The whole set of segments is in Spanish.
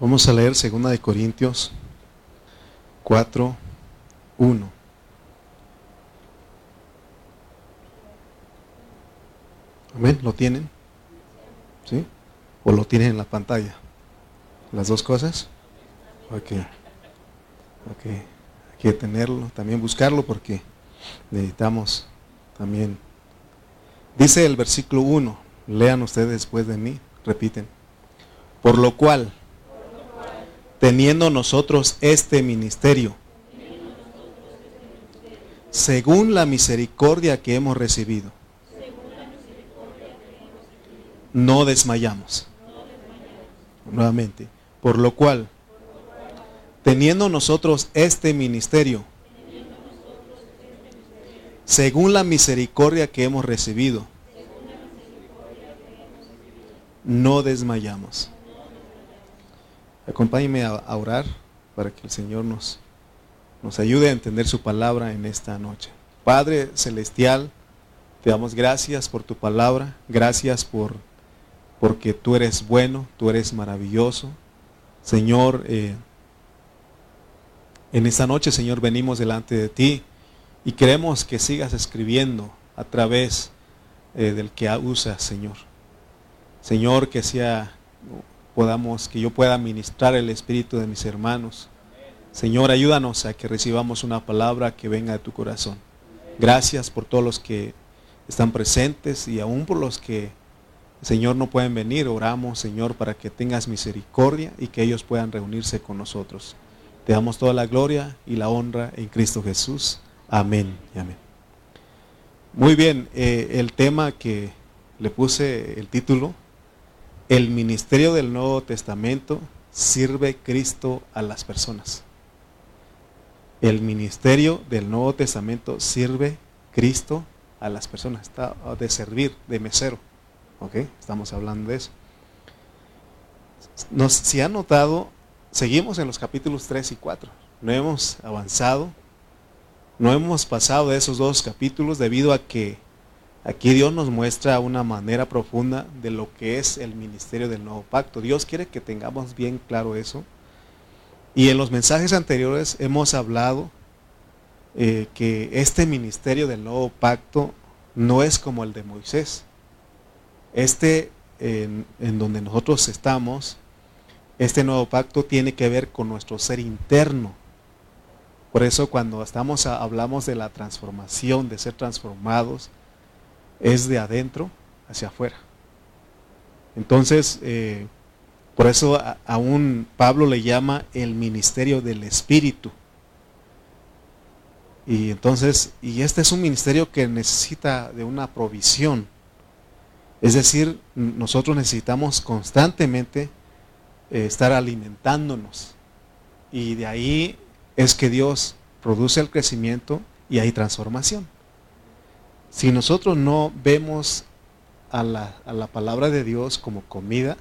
Vamos a leer 2 de Corintios 4, 1. Amén, ¿lo tienen? ¿Sí? ¿O lo tienen en la pantalla? ¿Las dos cosas? Ok. Ok. Hay que tenerlo, también buscarlo porque necesitamos también. Dice el versículo 1, lean ustedes después de mí, repiten. Por lo cual, teniendo nosotros este ministerio, según la misericordia que hemos recibido, no desmayamos. Nuevamente, por lo cual, teniendo nosotros este ministerio, según la misericordia que hemos recibido, no desmayamos. Acompáñeme a, orar para que el Señor nos, nos ayude a entender su palabra en esta noche. Padre Celestial, te damos gracias por tu palabra, gracias por porque tú eres bueno, tú eres maravilloso. Señor, eh, en esta noche, Señor, venimos delante de ti y queremos que sigas escribiendo a través eh, del que usas, Señor. Señor, que sea podamos, que yo pueda ministrar el espíritu de mis hermanos. Señor, ayúdanos a que recibamos una palabra que venga de tu corazón. Gracias por todos los que están presentes y aún por los que, Señor, no pueden venir. Oramos, Señor, para que tengas misericordia y que ellos puedan reunirse con nosotros. Te damos toda la gloria y la honra en Cristo Jesús. Amén amén. Muy bien, eh, el tema que le puse el título el ministerio del Nuevo Testamento sirve Cristo a las personas. El ministerio del Nuevo Testamento sirve Cristo a las personas. Está de servir, de mesero. ¿Ok? Estamos hablando de eso. Nos, si han notado, seguimos en los capítulos 3 y 4. No hemos avanzado. No hemos pasado de esos dos capítulos debido a que Aquí Dios nos muestra una manera profunda de lo que es el ministerio del nuevo pacto. Dios quiere que tengamos bien claro eso. Y en los mensajes anteriores hemos hablado eh, que este ministerio del nuevo pacto no es como el de Moisés. Este en, donde nosotros estamos, este nuevo pacto tiene que ver con nuestro ser interno. Por eso cuando estamos hablamos de la transformación, de ser transformados, es de adentro hacia afuera. Entonces, eh, por eso aún Pablo le llama el ministerio del Espíritu. Y entonces, y este es un ministerio que necesita de una provisión. Es decir, nosotros necesitamos constantemente eh, estar alimentándonos. Y de ahí es que Dios produce el crecimiento y hay transformación. Si nosotros no vemos a la, palabra de Dios como comida,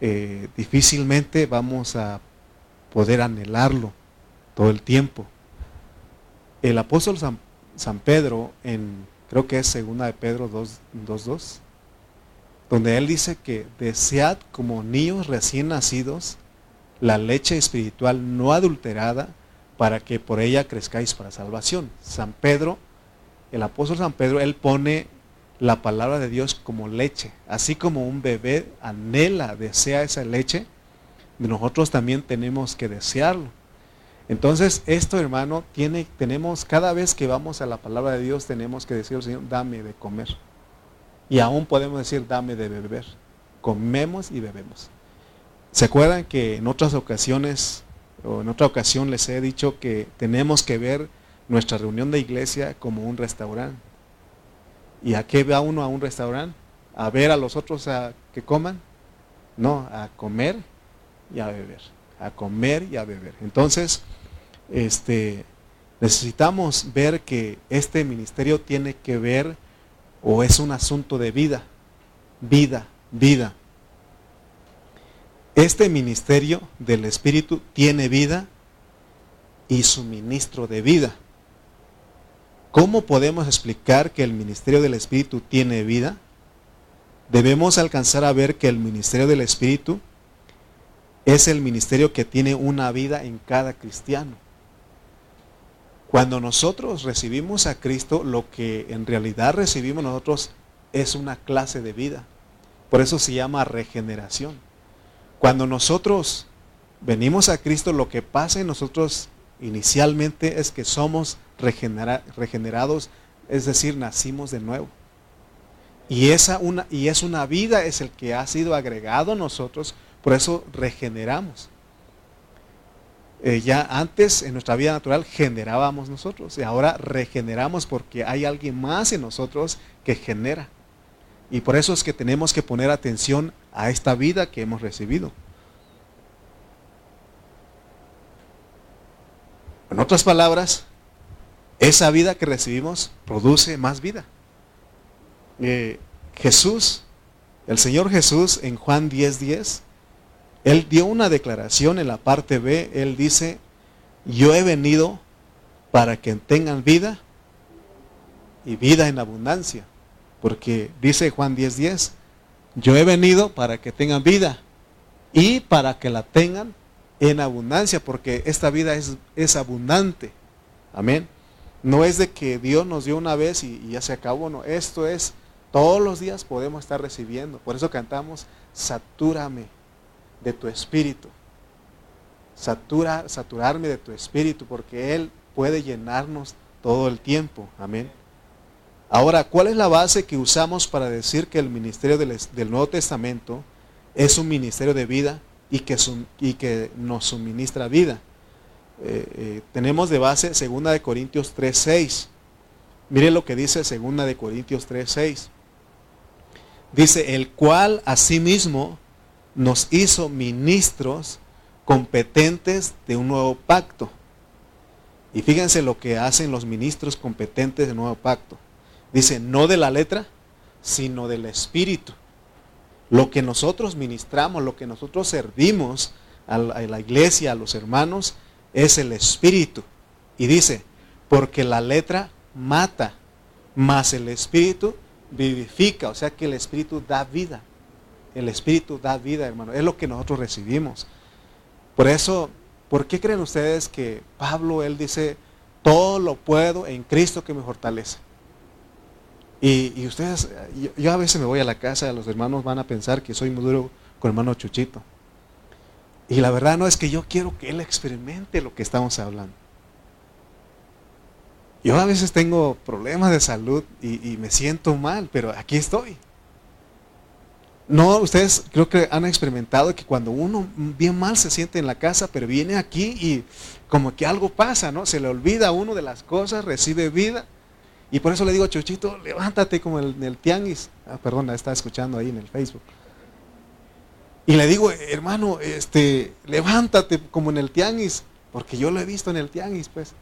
eh, difícilmente vamos a poder anhelarlo todo el tiempo. El apóstol San, Pedro, en creo que es segunda de Pedro 2.2, donde él dice que desead como niños recién nacidos la leche espiritual no adulterada para que por ella crezcáis para salvación. San Pedro el apóstol San Pedro, él pone la palabra de Dios como leche. Así como un bebé anhela, desea esa leche, nosotros también tenemos que desearlo. Entonces, esto, hermano, tiene, tenemos, cada vez que vamos a la palabra de Dios, tenemos que decir Señor, dame de comer. Y aún podemos decir, dame de beber. Comemos y bebemos. ¿Se acuerdan que en otras ocasiones, o en otra ocasión les he dicho que tenemos que ver nuestra reunión de iglesia como un restaurante. ¿Y a qué va uno a un restaurante? ¿A ver a los otros a que coman? No, a comer y a beber. A comer y a beber. Entonces, este, necesitamos ver que este ministerio tiene que ver o es un asunto de vida. Vida, vida. Este ministerio del Espíritu tiene vida y suministro de vida. ¿Cómo podemos explicar que el ministerio del Espíritu tiene vida? Debemos alcanzar a ver que el ministerio del Espíritu es el ministerio que tiene una vida en cada cristiano. Cuando nosotros recibimos a Cristo, lo que en realidad recibimos nosotros es una clase de vida. Por eso se llama regeneración. Cuando nosotros venimos a Cristo, lo que pasa en nosotros inicialmente es que somos regenerados, es decir, nacimos de nuevo. Y, esa una, y es una vida, es el que ha sido agregado a nosotros, por eso regeneramos. Eh, ya antes en nuestra vida natural generábamos nosotros y ahora regeneramos porque hay alguien más en nosotros que genera. Y por eso es que tenemos que poner atención a esta vida que hemos recibido. En otras palabras, esa vida que recibimos produce más vida. Eh, Jesús, el Señor Jesús en Juan 10:10, 10, Él dio una declaración en la parte B, Él dice, yo he venido para que tengan vida y vida en abundancia. Porque dice Juan 10:10, 10, yo he venido para que tengan vida y para que la tengan en abundancia, porque esta vida es, es abundante. Amén. No es de que Dios nos dio una vez y, ya se acabó, no. Esto es, todos los días podemos estar recibiendo. Por eso cantamos, satúrame de tu espíritu. Satura, saturarme de tu espíritu, porque Él puede llenarnos todo el tiempo. Amén. Ahora, ¿cuál es la base que usamos para decir que el ministerio del, Nuevo Testamento es un ministerio de vida y que, y que nos suministra vida? Eh, eh, tenemos de base 2 de Corintios 3.6. Mire lo que dice 2 de Corintios 3.6. Dice, el cual asimismo nos hizo ministros competentes de un nuevo pacto. Y fíjense lo que hacen los ministros competentes de nuevo pacto. Dice, no de la letra, sino del espíritu. Lo que nosotros ministramos, lo que nosotros servimos a la, iglesia, a los hermanos, es el espíritu. Y dice, porque la letra mata, mas el espíritu vivifica, o sea que el espíritu da vida. El espíritu da vida, hermano. Es lo que nosotros recibimos. Por eso, ¿por qué creen ustedes que Pablo, él dice, todo lo puedo en Cristo que me fortalece? Y, ustedes, yo, a veces me voy a la casa, los hermanos van a pensar que soy muy duro con hermano Chuchito. Y la verdad no es que yo quiero que él experimente lo que estamos hablando. Yo a veces tengo problemas de salud y, me siento mal, pero aquí estoy. No, ustedes creo que han experimentado que cuando uno bien mal se siente en la casa, pero viene aquí y como que algo pasa, ¿no? Se le olvida a uno de las cosas, recibe vida y por eso le digo, Chuchito, levántate como en el, tianguis. Ah, perdón, está escuchando ahí en el Facebook. Y le digo, hermano, este, levántate como en el tianguis, porque yo lo he visto en el tianguis, pues.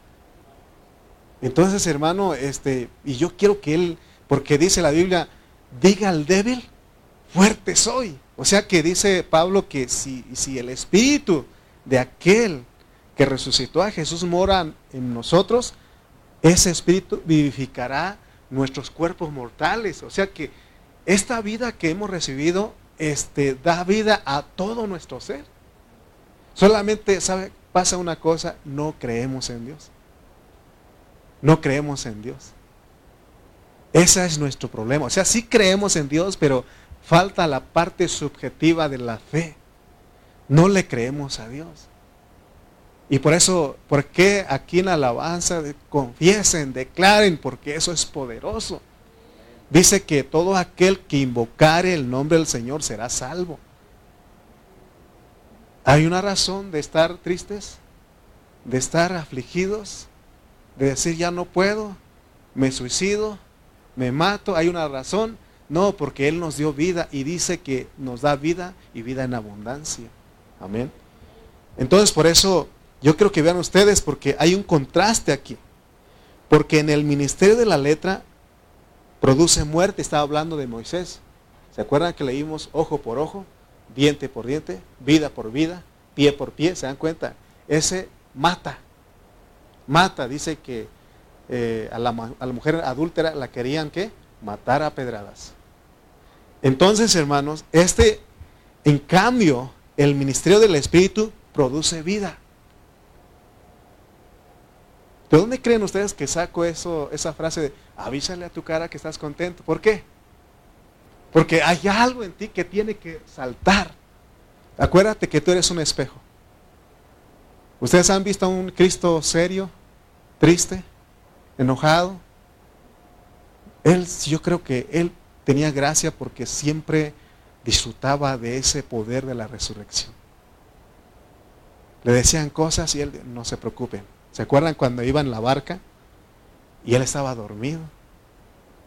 Entonces, hermano, este, y yo quiero que él, porque dice la Biblia, diga al débil, fuerte soy. O sea que dice Pablo que si, si el espíritu de aquel que resucitó a Jesús mora en nosotros, ese espíritu vivificará nuestros cuerpos mortales. O sea que esta vida que hemos recibido este, da vida a todo nuestro ser. Solamente, ¿sabe? Pasa una cosa, no creemos en Dios. No creemos en Dios. Ese es nuestro problema. O sea, sí creemos en Dios, pero falta la parte subjetiva de la fe. No le creemos a Dios. Y por eso, ¿por qué aquí en la alabanza confiesen, declaren? Porque eso es poderoso. Dice que todo aquel que invocare el nombre del Señor será salvo. ¿Hay una razón de estar tristes? ¿De estar afligidos? ¿De decir ya no puedo? ¿Me suicido? ¿Me mato? ¿Hay una razón? No, porque Él nos dio vida y dice que nos da vida y vida en abundancia. Amén. Entonces por eso yo creo que vean ustedes porque hay un contraste aquí. Porque en el ministerio de la letra produce muerte, estaba hablando de Moisés. ¿Se acuerdan que leímos ojo por ojo, diente por diente, vida por vida, pie por pie? ¿Se dan cuenta? Ese mata. Mata, dice que eh, a, la, mujer adúltera la querían que matar a pedradas. Entonces, hermanos, este, en cambio, el ministerio del Espíritu produce vida. ¿De dónde creen ustedes que saco eso, esa frase de avísale a tu cara que estás contento? ¿Por qué? Porque hay algo en ti que tiene que saltar. Acuérdate que tú eres un espejo. ¿Ustedes han visto a un Cristo serio, triste, enojado? Él, yo creo que él tenía gracia porque siempre disfrutaba de ese poder de la resurrección. Le decían cosas y él no se preocupen. ¿Se acuerdan cuando iba en la barca y él estaba dormido?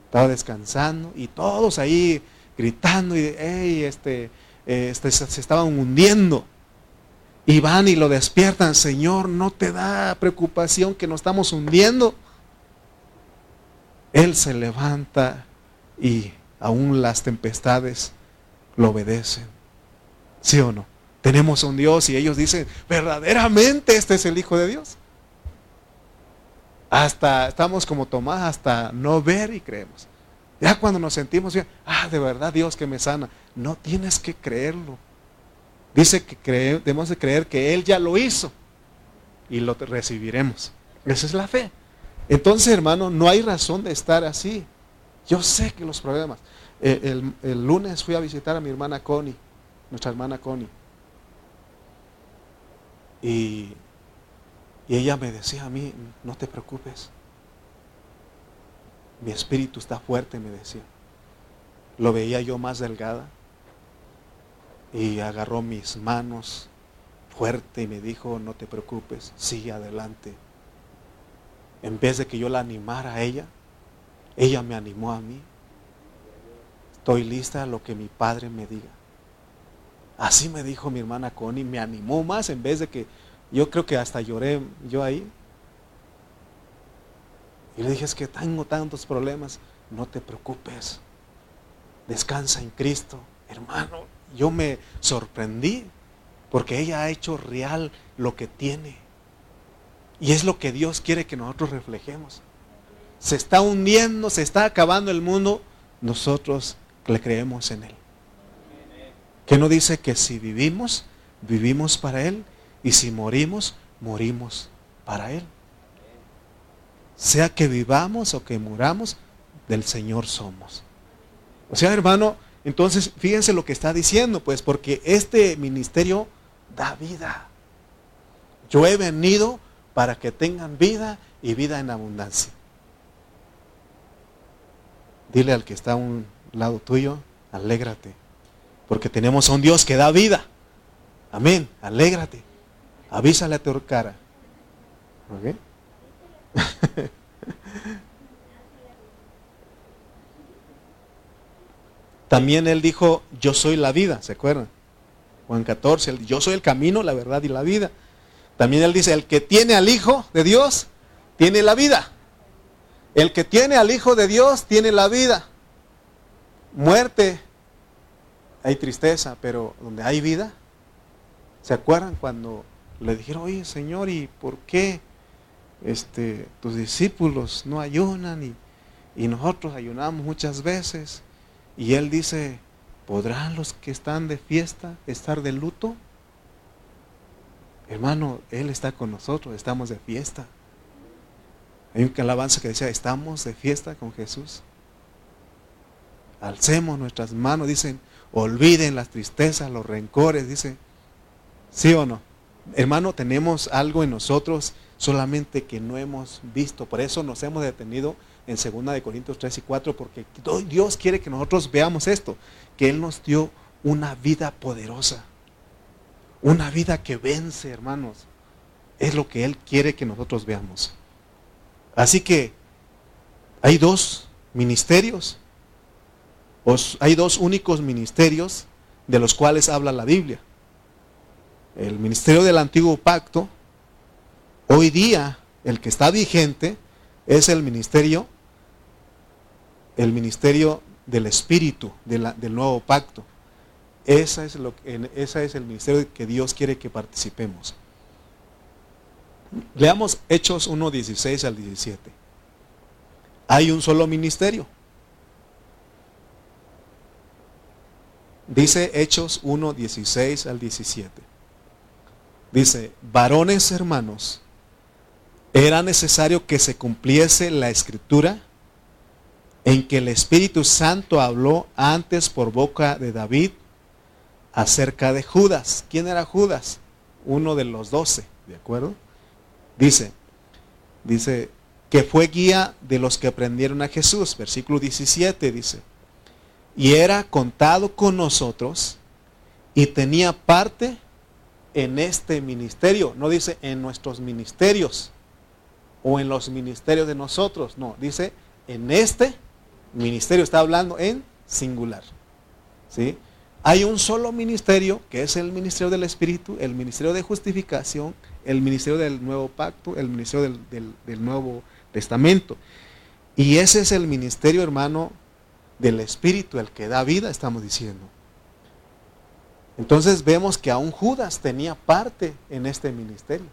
Estaba descansando y todos ahí gritando y este, este, se estaban hundiendo. Y van y lo despiertan, Señor, no te da preocupación que nos estamos hundiendo. Él se levanta y aún las tempestades lo obedecen. ¿Sí o no? Tenemos un Dios y ellos dicen, verdaderamente este es el Hijo de Dios. Hasta estamos como Tomás, hasta no ver y creemos. Ya cuando nos sentimos bien, ah, de verdad Dios que me sana. No tienes que creerlo. Dice que debemos de creer que Él ya lo hizo y lo recibiremos. Esa es la fe. Entonces, hermano, no hay razón de estar así. Yo sé que los problemas. Eh, el, lunes fui a visitar a mi hermana Connie, nuestra hermana Connie. Y, y ella me decía a mí, no te preocupes. Mi espíritu está fuerte, me decía. Lo veía yo más delgada. Y agarró mis manos fuerte y me dijo, no te preocupes, sigue adelante en vez de que yo la animara a ella, ella me animó a mí. Estoy lista a lo que mi padre me diga. Así me dijo mi hermana Connie, me animó más en vez de que yo creo que hasta lloré yo ahí. Y le dije, es que tengo tantos problemas, no te preocupes, descansa en Cristo, hermano. Yo me sorprendí porque ella ha hecho real lo que tiene. Y es lo que Dios quiere que nosotros reflejemos. Se está hundiendo, se está acabando el mundo. Nosotros le creemos en Él. Que no dice que si vivimos, vivimos para Él. Y si morimos, morimos para Él. Sea que vivamos o que muramos, del Señor somos. O sea, hermano, entonces fíjense lo que está diciendo, pues, porque este ministerio da vida. Yo he venido para que tengan vida y vida en abundancia. Dile al que está a un lado tuyo, alégrate, porque tenemos a un Dios que da vida. Amén, alégrate. Avísale a tu cara. También él dijo, yo soy la vida, ¿se acuerdan? Juan 14, yo soy el camino, la verdad y la vida. También él dice, el que tiene al Hijo de Dios, tiene la vida. El que tiene al Hijo de Dios, tiene la vida. Muerte, hay tristeza, pero donde hay vida, ¿se acuerdan cuando le dijeron, oye Señor, ¿y por qué este, tus discípulos no ayunan y, y nosotros ayunamos muchas veces? Y él dice, ¿podrán los que están de fiesta estar de luto? Hermano, Él está con nosotros, estamos de fiesta. Hay un alabanza que decía, estamos de fiesta con Jesús. Alcemos nuestras manos, dicen, olviden las tristezas, los rencores, dice. ¿Sí o no? Hermano, tenemos algo en nosotros solamente que no hemos visto. Por eso nos hemos detenido en 2 de Corintios 3 y 4, porque Dios quiere que nosotros veamos esto, que Él nos dio una vida poderosa. Una vida que vence, hermanos. Es lo que Él quiere que nosotros veamos. Así que hay dos ministerios, hay dos únicos ministerios de los cuales habla la Biblia. El ministerio del antiguo pacto, hoy día el que está vigente es el ministerio, el ministerio del Espíritu del nuevo pacto. Esa es, lo, esa es el ministerio que Dios quiere que participemos. Leamos Hechos 1, 16 al 17. Hay un solo ministerio. Dice Hechos 1, 16 al 17. Dice, varones hermanos, era necesario que se cumpliese la escritura en que el Espíritu Santo habló antes por boca de David acerca de Judas. ¿Quién era Judas? Uno de los doce, ¿de acuerdo? Dice, dice, que fue guía de los que aprendieron a Jesús. Versículo 17 dice, y era contado con nosotros y tenía parte en este ministerio. No dice en nuestros ministerios o en los ministerios de nosotros. No, dice en este ministerio. Está hablando en singular. ¿sí? Hay un solo ministerio, que es el ministerio del Espíritu, el ministerio de justificación, el ministerio del nuevo pacto, el ministerio del, del Nuevo Testamento. Y ese es el ministerio, hermano, del Espíritu, el que da vida, estamos diciendo. Entonces vemos que aún Judas tenía parte en este ministerio.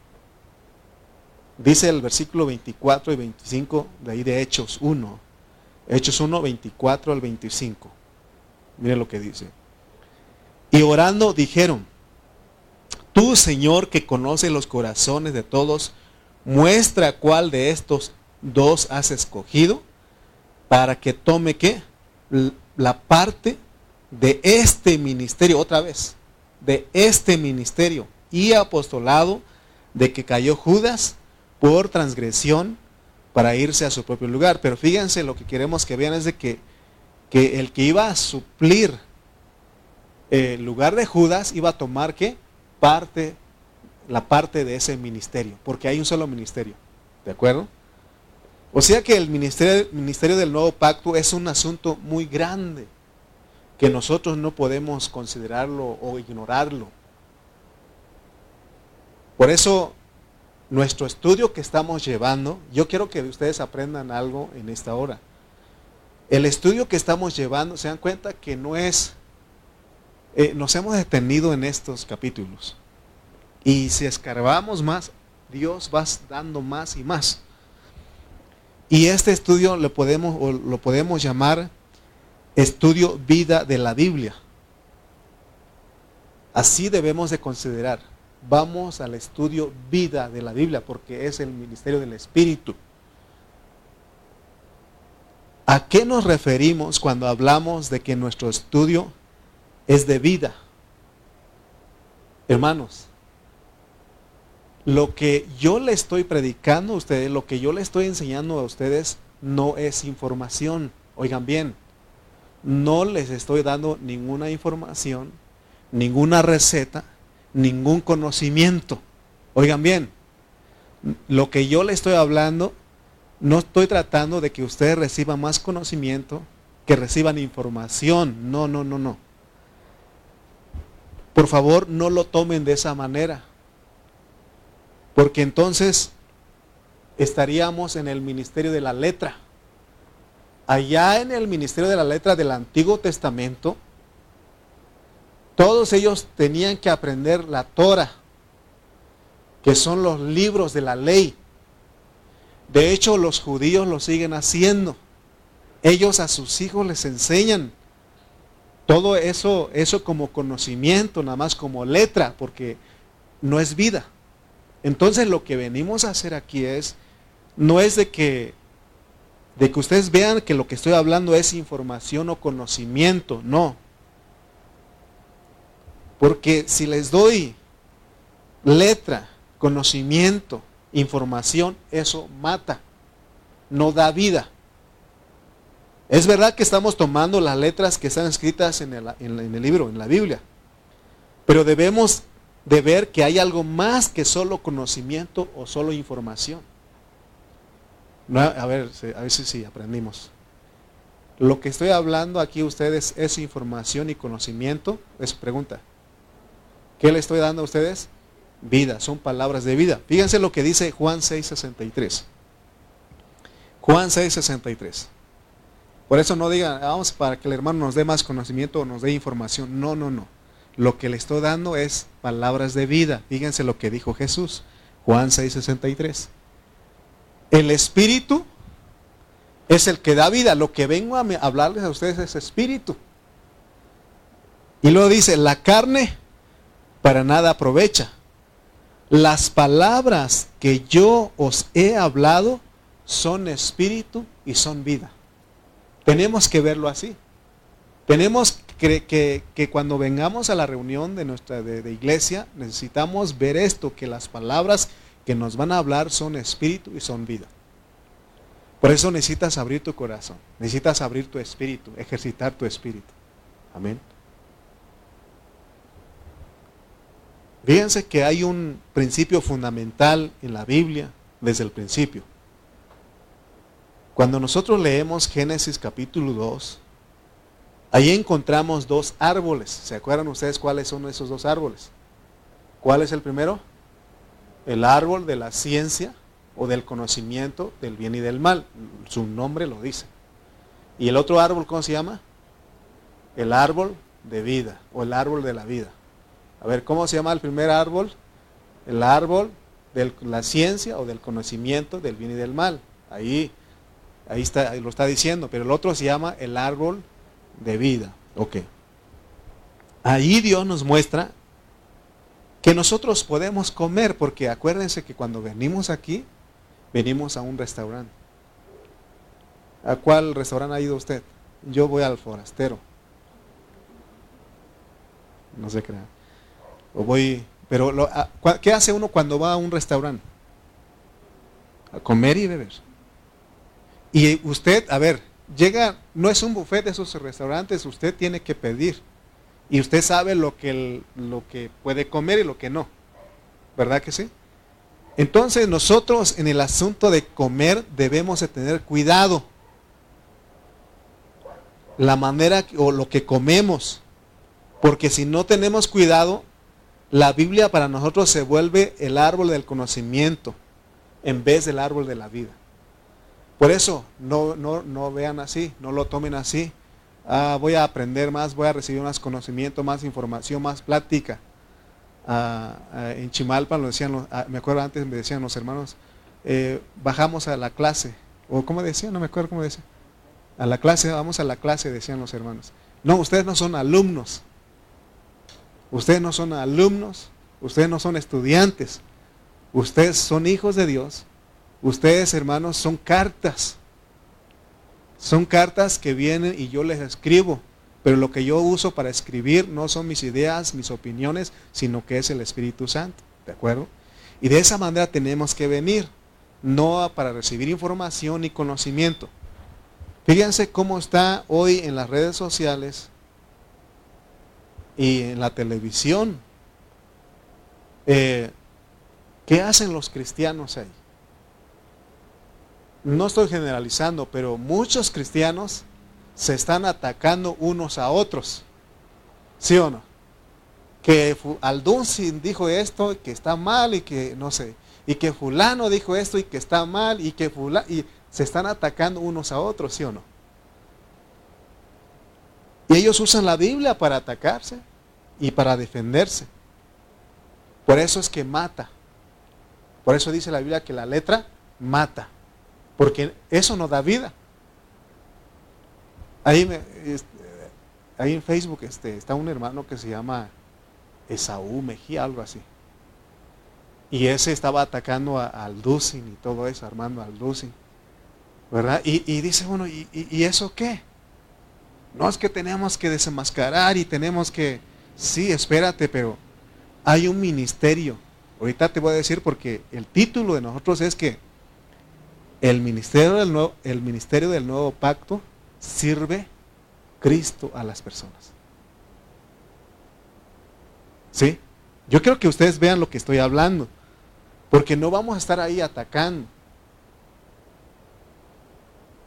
Dice el versículo 24 y 25 de ahí de Hechos 1. Hechos 1, 24 al 25. Mire lo que dice. Y orando dijeron, tú Señor que conoces los corazones de todos, muestra cuál de estos dos has escogido para que tome qué? La parte de este ministerio, otra vez, de este ministerio y apostolado de que cayó Judas por transgresión para irse a su propio lugar. Pero fíjense, lo que queremos que vean es de que, que el que iba a suplir el lugar de Judas iba a tomar qué? Parte, la parte de ese ministerio, porque hay un solo ministerio. ¿De acuerdo? O sea que el ministerio, ministerio del nuevo pacto es un asunto muy grande que nosotros no podemos considerarlo o ignorarlo. Por eso nuestro estudio que estamos llevando, yo quiero que ustedes aprendan algo en esta hora. El estudio que estamos llevando, se dan cuenta que no es, eh, nos hemos detenido en estos capítulos. Y si escarbamos más, Dios va dando más y más. Y este estudio lo podemos, lo podemos llamar estudio vida de la Biblia. Así debemos de considerar vamos al estudio vida de la Biblia, porque es el ministerio del Espíritu. ¿A qué nos referimos cuando hablamos de que nuestro estudio es de vida? Hermanos, lo que yo le estoy predicando a ustedes, lo que yo le estoy enseñando a ustedes, no es información. Oigan bien, no les estoy dando ninguna información, ninguna receta, ningún conocimiento. Oigan bien, lo que yo le estoy hablando, no estoy tratando de que ustedes reciban más conocimiento, que reciban información. No, no, no, no. Por favor, no lo tomen de esa manera. Porque entonces estaríamos en el ministerio de la letra. Allá en el ministerio de la letra del Antiguo Testamento, todos ellos tenían que aprender la Torah, que son los libros de la ley. De hecho, los judíos lo siguen haciendo. Ellos a sus hijos les enseñan todo eso, eso como conocimiento, nada más como letra, porque no es vida. Entonces lo que venimos a hacer aquí es, no es de que, de que ustedes vean que lo que estoy hablando es información o conocimiento, no. Porque si les doy letra, conocimiento, información, eso mata, no da vida. Es verdad que estamos tomando las letras que están escritas en el, libro, en la Biblia, pero debemos de ver que hay algo más que solo conocimiento o solo información. A ver, a ver si sí, aprendimos. Lo que estoy hablando aquí ustedes es información y conocimiento. Es pregunta. ¿Qué le estoy dando a ustedes? Vida, son palabras de vida. Fíjense lo que dice Juan 6:63. Juan 6:63. Por eso no digan, vamos para que el hermano nos dé más conocimiento o nos dé información. No, no, no. Lo que le estoy dando es palabras de vida. Fíjense lo que dijo Jesús. Juan 6:63. El Espíritu es el que da vida. Lo que vengo a hablarles a ustedes es Espíritu. Y luego dice, la carne para nada aprovecha. Las palabras que yo os he hablado son espíritu y son vida. Tenemos que verlo así. Tenemos que, que, que cuando vengamos a la reunión de nuestra de, iglesia, necesitamos ver esto, que las palabras que nos van a hablar son espíritu y son vida. Por eso necesitas abrir tu corazón, necesitas abrir tu espíritu, ejercitar tu espíritu. Amén. Fíjense que hay un principio fundamental en la Biblia desde el principio. Cuando nosotros leemos Génesis capítulo 2, ahí encontramos dos árboles. ¿Se acuerdan ustedes cuáles son esos dos árboles? ¿Cuál es el primero? El árbol de la ciencia o del conocimiento del bien y del mal. Su nombre lo dice. ¿Y el otro árbol cómo se llama? El árbol de vida o el árbol de la vida. A ver, ¿cómo se llama el primer árbol? El árbol de la ciencia o del conocimiento del bien y del mal. Ahí, ahí, está, lo está diciendo, pero el otro se llama el árbol de vida. Ok. Ahí Dios nos muestra que nosotros podemos comer, porque acuérdense que cuando venimos aquí, venimos a un restaurante. ¿A cuál restaurante ha ido usted? Yo voy al forastero. No se crea. O voy, pero ¿qué hace uno cuando va a un restaurante? A comer y beber. Y usted, a ver, llega, no es un buffet de esos restaurantes, usted tiene que pedir. Y usted sabe lo que, lo que puede comer y lo que no. ¿Verdad que sí? Entonces nosotros en el asunto de comer debemos de tener cuidado. La manera o lo que comemos. Porque si no tenemos cuidado, la Biblia para nosotros se vuelve el árbol del conocimiento en vez del árbol de la vida. Por eso, no, no, no vean así, no lo tomen así. Ah, voy a aprender más, voy a recibir más conocimiento, más información, más plática. Ah, ah, en Chimalpa lo decían, me acuerdo antes me decían los hermanos, eh, bajamos a la clase, o cómo decían, no me acuerdo cómo decían. A la clase, vamos a la clase, decían los hermanos. No, ustedes no son alumnos, Ustedes no son alumnos, ustedes no son estudiantes, ustedes son hijos de Dios. Ustedes, hermanos, son cartas. Son cartas que vienen y yo les escribo. Pero lo que yo uso para escribir no son mis ideas, mis opiniones, sino que es el Espíritu Santo. ¿De acuerdo? Y de esa manera tenemos que venir, no para recibir información y conocimiento. Fíjense cómo está hoy en las redes sociales y en la televisión. Eh, ¿Qué hacen los cristianos ahí? No estoy generalizando, pero muchos cristianos se están atacando unos a otros. ¿Sí o no? Que Aldunsin dijo esto, que está mal y que no sé. Y que fulano dijo esto y que está mal y que fulano... Y se están atacando unos a otros, ¿sí o no? Y ellos usan la Biblia para atacarse y para defenderse. Por eso es que mata. Por eso dice la Biblia que la letra mata. Porque eso no da vida. Ahí, este, ahí en Facebook este, está un hermano que se llama Esaú Mejía, algo así. Y ese estaba atacando al Dusin y todo eso, armando al Dusin. ¿Verdad? Y, dice, bueno, ¿y, ¿y, eso qué? No es que tenemos que desenmascarar y tenemos que Sí, espérate, pero hay un ministerio. Ahorita te voy a decir porque el título de nosotros es que el ministerio del nuevo, el ministerio del nuevo pacto sirve Cristo a las personas. ¿Sí? Yo quiero que ustedes vean lo que estoy hablando, porque no vamos a estar ahí atacando.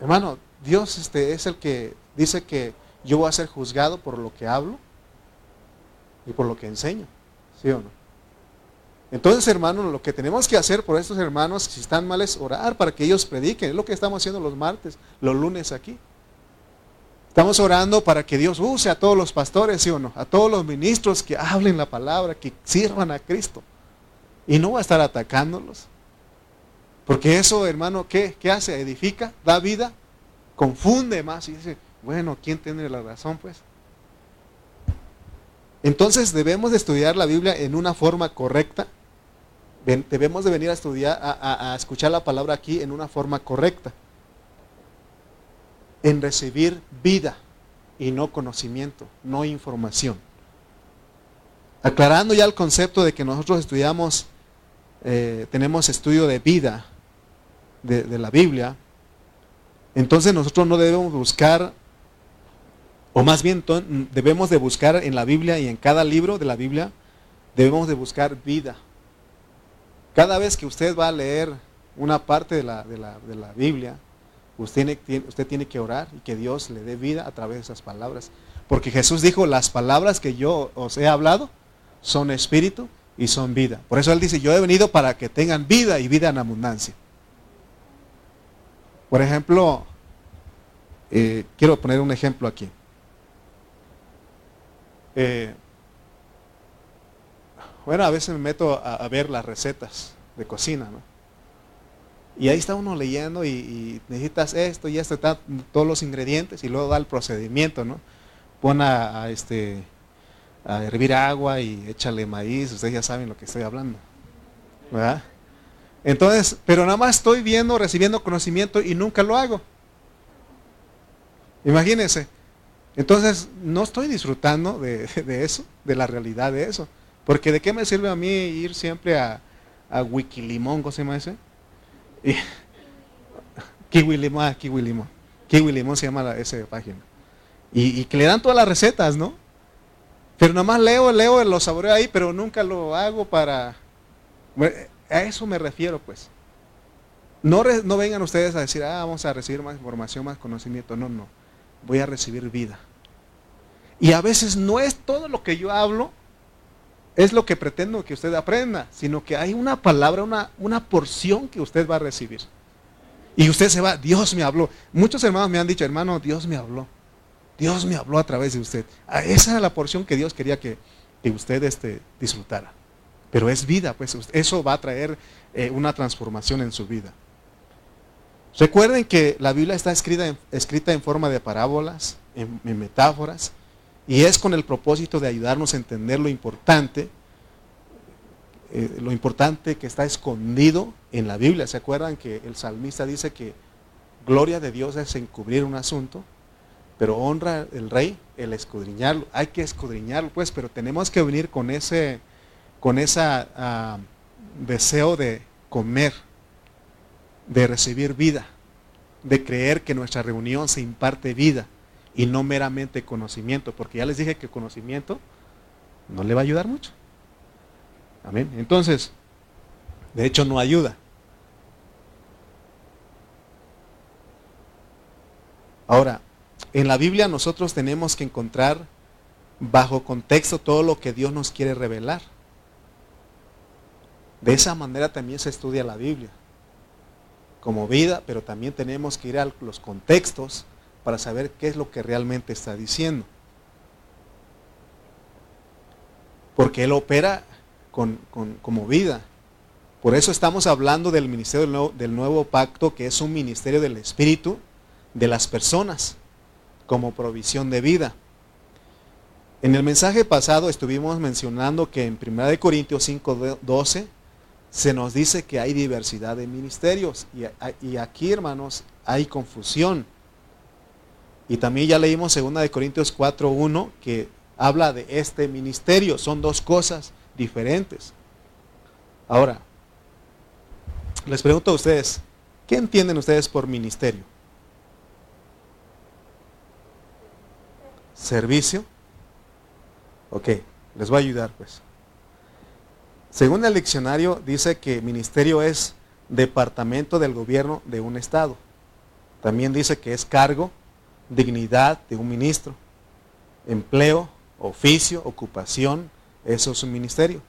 Hermano, Dios este, es el que dice que yo voy a ser juzgado por lo que hablo y por lo que enseño. ¿Sí o no? Entonces, hermanos, lo que tenemos que hacer por estos hermanos, si están mal, es orar para que ellos prediquen. Es lo que estamos haciendo los martes, los lunes aquí. Estamos orando para que Dios use a todos los pastores, ¿sí o no? A todos los ministros que hablen la palabra, que sirvan a Cristo. Y no va a estar atacándolos. Porque eso, hermano, ¿qué, ¿Qué hace? Edifica, da vida, confunde más y dice, bueno, ¿quién tiene la razón, pues? Entonces debemos de estudiar la Biblia en una forma correcta. Debemos de venir a estudiar, a, escuchar la palabra aquí en una forma correcta. En recibir vida y no conocimiento, no información. Aclarando ya el concepto de que nosotros estudiamos, eh, tenemos estudio de vida de, la Biblia, entonces nosotros no debemos buscar, o más bien debemos de buscar en la Biblia y en cada libro de la Biblia, debemos de buscar vida. Cada vez que usted va a leer una parte de la, de la, de la Biblia, usted tiene, usted tiene que orar y que Dios le dé vida a través de esas palabras. Porque Jesús dijo, las palabras que yo os he hablado son espíritu y son vida. Por eso Él dice, yo he venido para que tengan vida y vida en abundancia. Por ejemplo, eh, quiero poner un ejemplo aquí. Eh, bueno, a veces me meto a, ver las recetas de cocina, ¿no? Y ahí está uno leyendo y, necesitas esto y esto, todos los ingredientes y luego da el procedimiento, ¿no? Pon a este, a hervir agua y échale maíz, ustedes ya saben lo que estoy hablando. ¿Verdad? Entonces, pero nada más estoy viendo, recibiendo conocimiento y nunca lo hago. Imagínense. Entonces, no estoy disfrutando de, eso, de la realidad de eso. Porque de qué me sirve a mí ir siempre a, a Wikilimón, ¿cómo se llama ese? Y, Kiwi Limón, ah, Kiwi Limón. Kiwi Limón se llama esa página. Y, que le dan todas las recetas, ¿no? Pero nomás leo, leo, lo saboreo ahí, pero nunca lo hago para... A eso me refiero, pues. No, no vengan ustedes a decir, ah, vamos a recibir más información, más conocimiento. No, no. Voy a recibir vida. Y a veces no es todo lo que yo hablo, es lo que pretendo que usted aprenda, sino que hay una palabra, una, una porción que usted va a recibir. Y usted se va, Dios me habló. Muchos hermanos me han dicho, hermano, Dios me habló. Dios me habló a través de usted. Ah, esa era la porción que Dios quería que, usted este, disfrutara. Pero es vida, pues eso va a traer eh, una transformación en su vida. Recuerden que la Biblia está escrita en, escrita en forma de parábolas, en, metáforas, y es con el propósito de ayudarnos a entender lo importante, eh, lo importante que está escondido en la Biblia. ¿Se acuerdan que el salmista dice que gloria de Dios es encubrir un asunto? pero honra el rey el escudriñarlo. Hay que escudriñarlo, pues, pero tenemos que venir con ese, con ah, deseo de comer, de recibir vida, de creer que nuestra reunión se imparte vida y no meramente conocimiento, porque ya les dije que conocimiento no le va a ayudar mucho. Amén. Entonces, de hecho no ayuda. Ahora, en la Biblia nosotros tenemos que encontrar bajo contexto todo lo que Dios nos quiere revelar. De esa manera también se estudia la Biblia como vida, pero también tenemos que ir a los contextos para saber qué es lo que realmente está diciendo. Porque Él opera como vida. Por eso estamos hablando del ministerio del nuevo pacto, que es un ministerio del Espíritu de las personas como provisión de vida. En el mensaje pasado estuvimos mencionando que en 1 Corintios 5, 12 se nos dice que hay diversidad de ministerios y, aquí, hermanos, hay confusión. Y también ya leímos 2 Corintios 4, 1 que habla de este ministerio. Son dos cosas diferentes. Ahora, les pregunto a ustedes, ¿qué entienden ustedes por ministerio? servicio. Ok, les voy a ayudar pues. Según el diccionario dice que ministerio es departamento del gobierno de un estado. También dice que es cargo, dignidad de un ministro, empleo, oficio, ocupación, eso es un ministerio.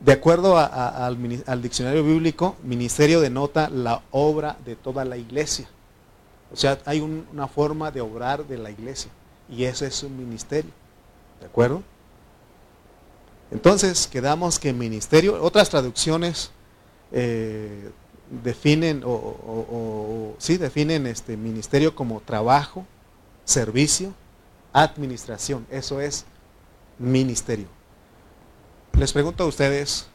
De acuerdo al, diccionario bíblico, ministerio denota la obra de toda la iglesia. O sea, hay una forma de obrar de la iglesia y ese es un ministerio. ¿De acuerdo? Entonces, quedamos que ministerio, otras traducciones eh, definen o, sí definen este ministerio como trabajo, servicio, administración. Eso es ministerio. Les pregunto a ustedes,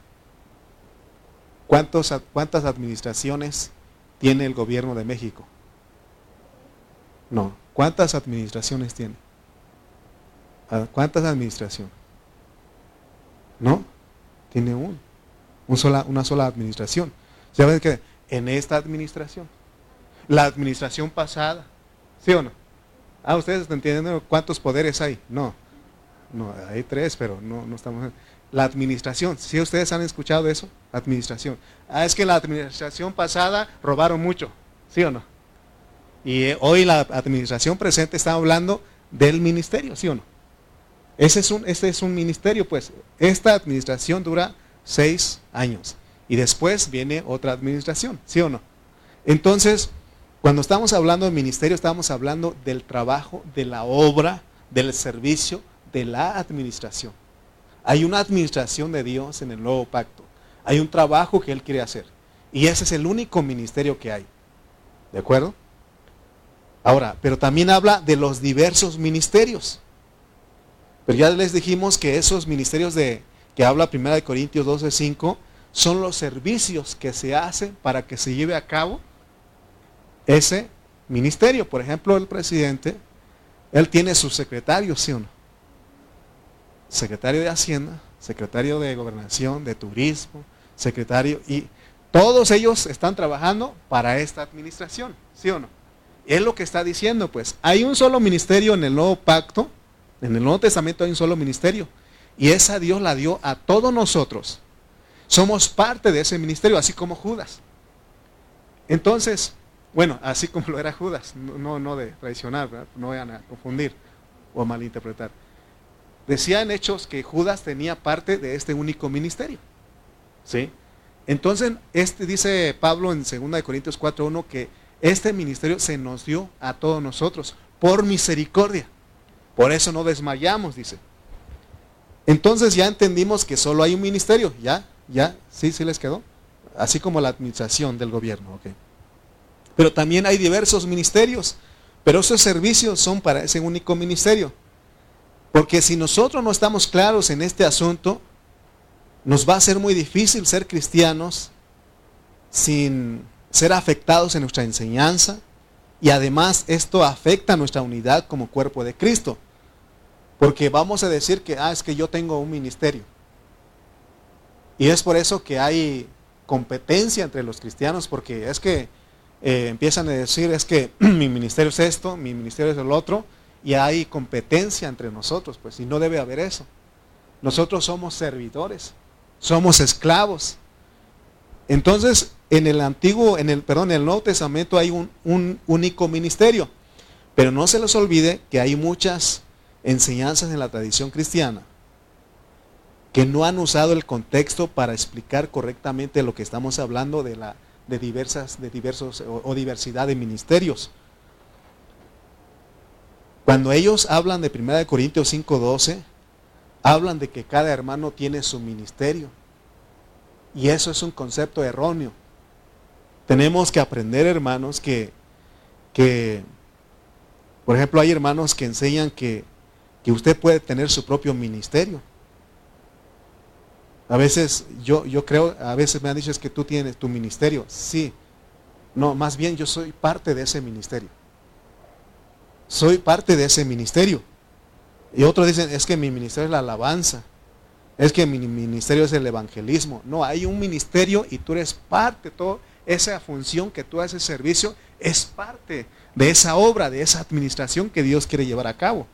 ¿cuántos, ¿cuántas administraciones tiene el gobierno de México? No, ¿cuántas administraciones tiene? Ah, ¿Cuántas administraciones? ¿No? Tiene un, sola, una sola administración. ¿Saben que en esta administración, la administración pasada, ¿sí o no? Ah, ustedes están entendiendo cuántos poderes hay. No, no, hay tres, pero no, no estamos. La administración, ¿sí ustedes han escuchado eso? Administración. Ah, es que la administración pasada robaron mucho, ¿sí o no? Y eh, hoy la administración presente está hablando del ministerio, ¿sí o no? Ese es un, este es un ministerio, pues. Esta administración dura seis años. Y después viene otra administración, ¿sí o no? Entonces, cuando estamos hablando de ministerio, estamos hablando del trabajo, de la obra, del servicio, de la administración. Hay una administración de Dios en el nuevo pacto. Hay un trabajo que Él quiere hacer. Y ese es el único ministerio que hay. ¿De acuerdo? Ahora, pero también habla de los diversos ministerios. Pero ya les dijimos que esos ministerios de que habla 1 Corintios 12, 5 son los servicios que se hacen para que se lleve a cabo ese ministerio. Por ejemplo, el presidente, él tiene su secretario, ¿sí o no? Secretario de Hacienda, secretario de Gobernación, de Turismo, secretario, y todos ellos están trabajando para esta administración, ¿sí o no? Es lo que está diciendo, pues. Hay un solo ministerio en el nuevo pacto, en el Nuevo Testamento hay un solo ministerio, y esa Dios la dio a todos nosotros. Somos parte de ese ministerio, así como Judas. Entonces, bueno, así como lo era Judas, no, no de traicionar, no vayan a confundir o malinterpretar. Decía en Hechos que Judas tenía parte de este único ministerio. ¿Sí? Entonces, este dice Pablo en 2 Corintios 4.1 que este ministerio se nos dio a todos nosotros por misericordia. Por eso no desmayamos, dice. Entonces ya entendimos que solo hay un ministerio, ¿ya? ¿Ya? ¿Sí? ¿Sí les quedó? Así como la administración del gobierno, ok. Pero también hay diversos ministerios, pero esos servicios son para ese único ministerio. Porque si nosotros no estamos claros en este asunto, nos va a ser muy difícil ser cristianos sin ser afectados en nuestra enseñanza y además esto afecta nuestra unidad como cuerpo de Cristo. Porque vamos a decir que, ah, es que yo tengo un ministerio. Y es por eso que hay competencia entre los cristianos, porque es que eh, empiezan a decir, es que mi ministerio es esto, mi ministerio es el otro, y hay competencia entre nosotros, pues, y no debe haber eso. Nosotros somos servidores, somos esclavos. Entonces, en el antiguo, en el, perdón, en el Nuevo Testamento hay un, un único ministerio. Pero no se les olvide que hay muchas enseñanzas en la tradición cristiana que no han usado el contexto para explicar correctamente lo que estamos hablando de la de diversas de diversos o, diversidad de ministerios. Cuando ellos hablan de 1 Corintios 5:12, hablan de que cada hermano tiene su ministerio. Y eso es un concepto erróneo. Tenemos que aprender, hermanos, que, que por ejemplo, hay hermanos que enseñan que que usted puede tener su propio ministerio. A veces yo, yo creo, a veces me han dicho es que tú tienes tu ministerio. Sí. No, más bien yo soy parte de ese ministerio. Soy parte de ese ministerio. Y otros dicen, es que mi ministerio es la alabanza. Es que mi ministerio es el evangelismo. No, hay un ministerio y tú eres parte, toda esa función que tú haces servicio es parte de esa obra, de esa administración que Dios quiere llevar a cabo.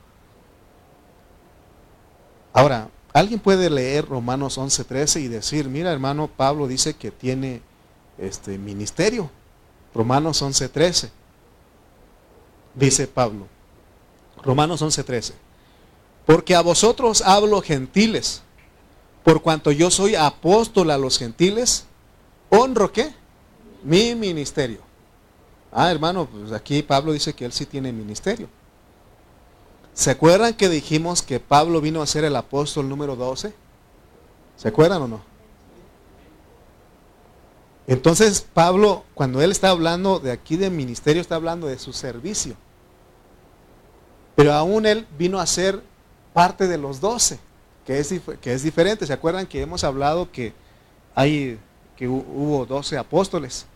Ahora, alguien puede leer Romanos 11:13 y decir, mira hermano, Pablo dice que tiene este ministerio. Romanos 11:13. Dice Pablo. Romanos 11:13. Porque a vosotros hablo gentiles, por cuanto yo soy apóstol a los gentiles, honro qué? Mi ministerio. Ah, hermano, pues aquí Pablo dice que él sí tiene ministerio. ¿Se acuerdan que dijimos que Pablo vino a ser el apóstol número 12? ¿Se acuerdan o no? Entonces Pablo, cuando él está hablando de aquí de ministerio, está hablando de su servicio. Pero aún él vino a ser parte de los doce. que es, que es diferente. ¿Se acuerdan que hemos hablado que hay que hubo 12 apóstoles?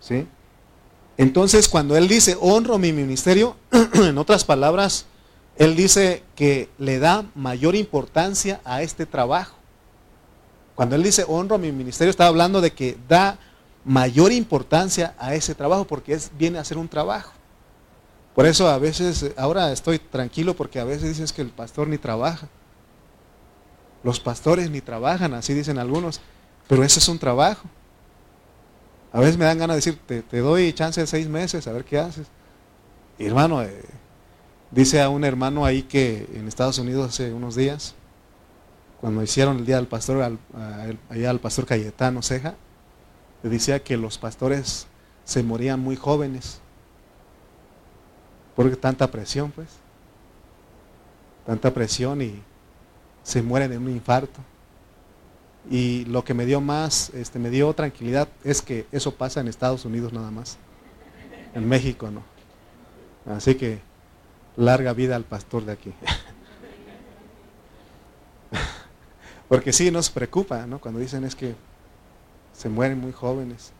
¿Sí? Entonces, cuando él dice, honro mi ministerio, en otras palabras, él dice que le da mayor importancia a este trabajo. Cuando él dice, honro mi ministerio, está hablando de que da mayor importancia a ese trabajo porque es, viene a hacer un trabajo. Por eso a veces, ahora estoy tranquilo porque a veces dices que el pastor ni trabaja. Los pastores ni trabajan, así dicen algunos, pero ese es un trabajo. A veces me dan ganas de decir, te, doy chance de seis meses, a ver qué haces. Y hermano, eh, dice a un hermano ahí que en Estados Unidos hace unos días, cuando hicieron el día del pastor, allá al pastor Cayetano Ceja, le decía que los pastores se morían muy jóvenes. Porque tanta presión, pues. Tanta presión y se mueren de un infarto. Y lo que me dio más, este, me dio tranquilidad es que eso pasa en Estados Unidos nada más. En México no. Así que larga vida al pastor de aquí. Porque sí nos preocupa, ¿no? Cuando dicen es que se mueren muy jóvenes,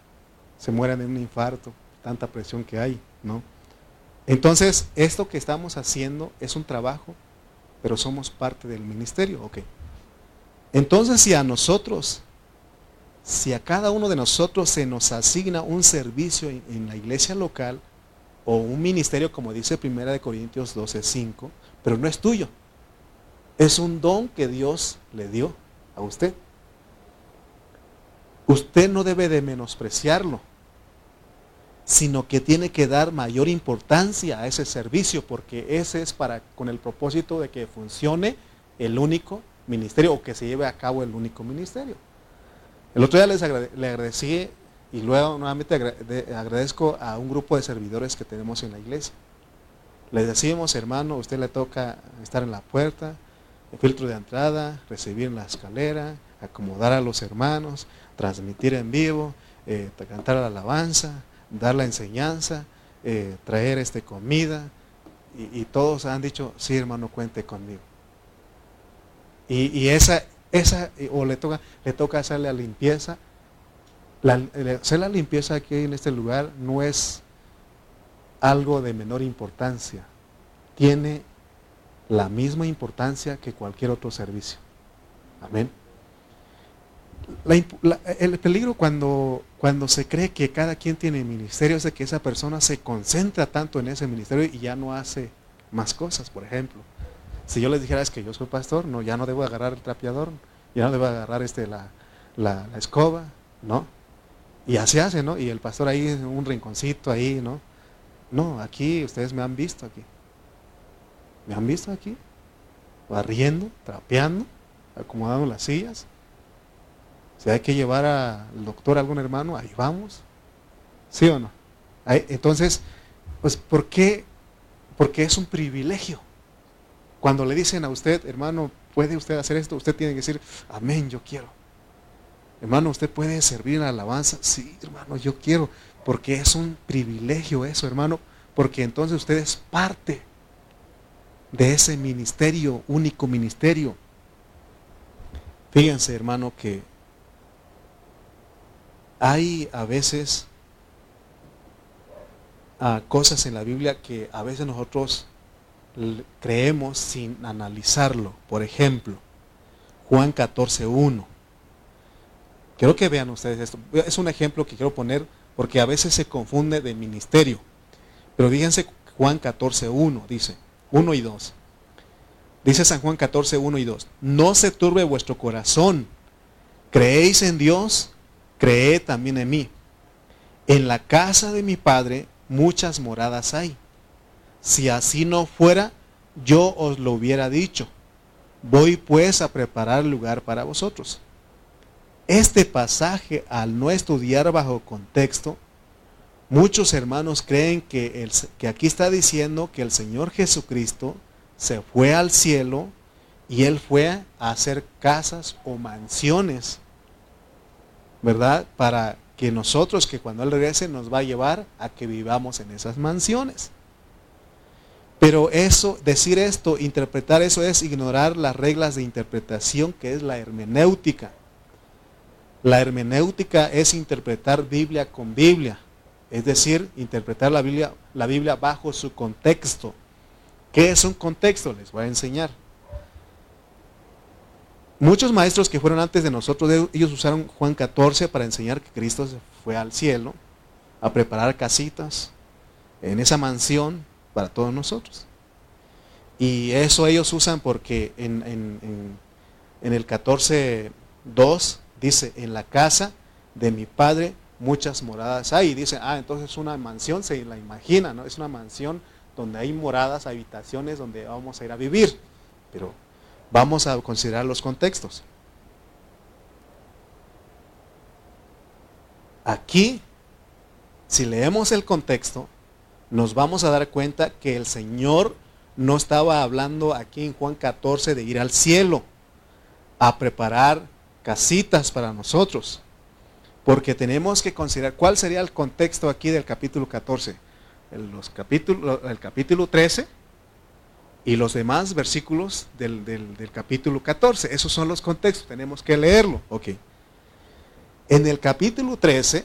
se mueren de un infarto, tanta presión que hay, ¿no? Entonces, esto que estamos haciendo es un trabajo, pero somos parte del ministerio, ok. Entonces, si a nosotros, si a cada uno de nosotros se nos asigna un servicio en, la iglesia local o un ministerio, como dice Primera de Corintios 12, 5, pero no es tuyo, es un don que Dios le dio a usted. Usted no debe de menospreciarlo, sino que tiene que dar mayor importancia a ese servicio, porque ese es para con el propósito de que funcione el único ministerio o que se lleve a cabo el único ministerio. El otro día les le agradecí y luego nuevamente agradezco a un grupo de servidores que tenemos en la iglesia. Les decimos, hermano, usted le toca estar en la puerta, el filtro de entrada, recibir en la escalera, acomodar a los hermanos, transmitir en vivo, eh, cantar la alabanza, dar la enseñanza, eh, traer este comida. Y, y, todos han dicho, sí hermano, cuente conmigo. Y, esa, esa, o le toca, le toca hacer la limpieza. Hacer la limpieza aquí en este lugar no es algo de menor importancia. Tiene la misma importancia que cualquier otro servicio. Amén. el peligro cuando, cuando se cree que cada quien tiene ministerio es de que esa persona se concentra tanto en ese ministerio y ya no hace más cosas, por ejemplo. Si yo les dijera es que yo soy pastor, no, ya no debo agarrar el trapeador, ya no debo agarrar este, la, la, escoba, ¿no? Y así hace, ¿no? Y el pastor ahí, un rinconcito ahí, ¿no? No, aquí ustedes me han visto aquí. ¿Me han visto aquí? Barriendo, trapeando, acomodando las sillas. Si hay que llevar al doctor a algún hermano, ahí vamos. ¿Sí o no? entonces, pues, ¿por qué? Porque es un privilegio. Cuando le dicen a usted, hermano, ¿puede usted hacer esto? Usted tiene que decir, amén, yo quiero. Hermano, ¿usted puede servir en la alabanza? Sí, hermano, yo quiero. Porque es un privilegio eso, hermano. Porque entonces usted es parte de ese ministerio, único ministerio. Fíjense, hermano, que hay a veces ah, cosas en la Biblia que a veces nosotros creemos sin analizarlo. Por ejemplo, Juan 14.1. Quiero que vean ustedes esto. Es un ejemplo que quiero poner porque a veces se confunde de ministerio. Pero fíjense Juan 14.1, dice, 1 y 2. Dice San Juan 14, 1 y 2. No se turbe vuestro corazón. Creéis en Dios, creed también en mí. En la casa de mi Padre muchas moradas hay. Si así no fuera, yo os lo hubiera dicho. Voy pues a preparar lugar para vosotros. Este pasaje, al no estudiar bajo contexto, muchos hermanos creen que, el, que aquí está diciendo que el Señor Jesucristo se fue al cielo y Él fue a hacer casas o mansiones, ¿verdad? Para que nosotros, que cuando Él regrese, nos va a llevar a que vivamos en esas mansiones. Pero eso, decir esto, interpretar eso es ignorar las reglas de interpretación que es la hermenéutica. La hermenéutica es interpretar Biblia con Biblia, es decir, interpretar la Biblia, la Biblia bajo su contexto. ¿Qué es un contexto? Les voy a enseñar. Muchos maestros que fueron antes de nosotros, ellos usaron Juan 14 para enseñar que Cristo se fue al cielo a preparar casitas en esa mansión para todos nosotros. Y eso ellos usan porque en, en, en, el 14.2 dice, en la casa de mi padre muchas moradas hay. Y dice, ah, entonces es una mansión, se la imagina, ¿no? Es una mansión donde hay moradas, habitaciones donde vamos a ir a vivir. Pero vamos a considerar los contextos. Aquí, si leemos el contexto, nos vamos a dar cuenta que el Señor no estaba hablando aquí en Juan 14 de ir al cielo a preparar casitas para nosotros. Porque tenemos que considerar cuál sería el contexto aquí del capítulo 14. El, los capítulo, el capítulo 13 y los demás versículos del, del, capítulo 14. Esos son los contextos, tenemos que leerlo. Ok. En el capítulo 13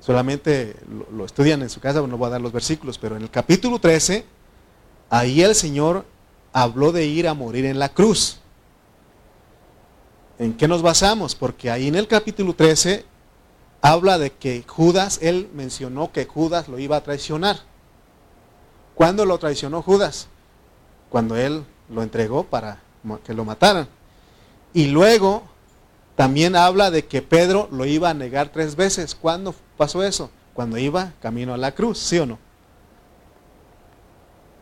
solamente lo, estudian en su casa, no voy a dar los versículos, pero en el capítulo 13, ahí el Señor habló de ir a morir en la cruz. ¿En qué nos basamos? Porque ahí en el capítulo 13 habla de que Judas, él mencionó que Judas lo iba a traicionar. ¿Cuándo lo traicionó Judas? Cuando él lo entregó para que lo mataran. Y luego también habla de que Pedro lo iba a negar tres veces. ¿Cuándo pasó eso? Cuando iba camino a la cruz, ¿sí o no?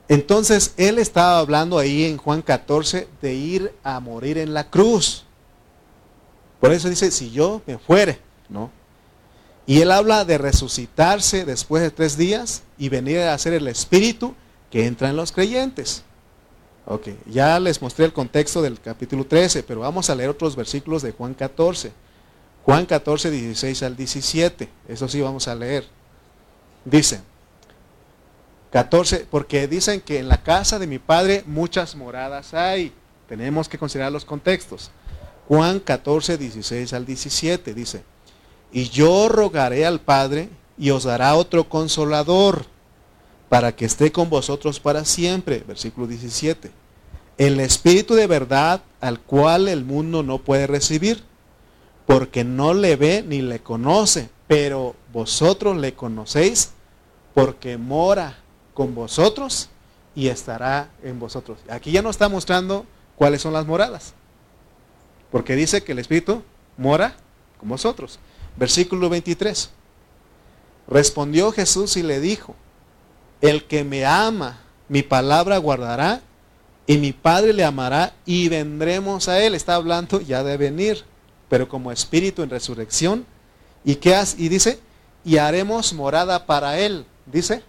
Entonces él estaba hablando ahí en Juan 14 de ir a morir en la cruz. Por eso dice, si yo me fuere, ¿no? Y él habla de resucitarse después de tres días y venir a ser el espíritu que entra en los creyentes. Ok, ya les mostré el contexto del capítulo 13, pero vamos a leer otros versículos de Juan 14. Juan 14, 16 al 17. Eso sí vamos a leer. Dice, 14, porque dicen que en la casa de mi padre muchas moradas hay. Tenemos que considerar los contextos. Juan 14, 16 al 17 dice, y yo rogaré al Padre y os dará otro consolador para que esté con vosotros para siempre. Versículo 17. El Espíritu de verdad al cual el mundo no puede recibir, porque no le ve ni le conoce, pero vosotros le conocéis porque mora con vosotros y estará en vosotros. Aquí ya nos está mostrando cuáles son las moradas, porque dice que el Espíritu mora con vosotros. Versículo 23. Respondió Jesús y le dijo, el que me ama, mi palabra guardará, y mi Padre le amará, y vendremos a él. Está hablando ya de venir, pero como espíritu en resurrección. ¿Y qué hace? Y dice, y haremos morada para él. Dice.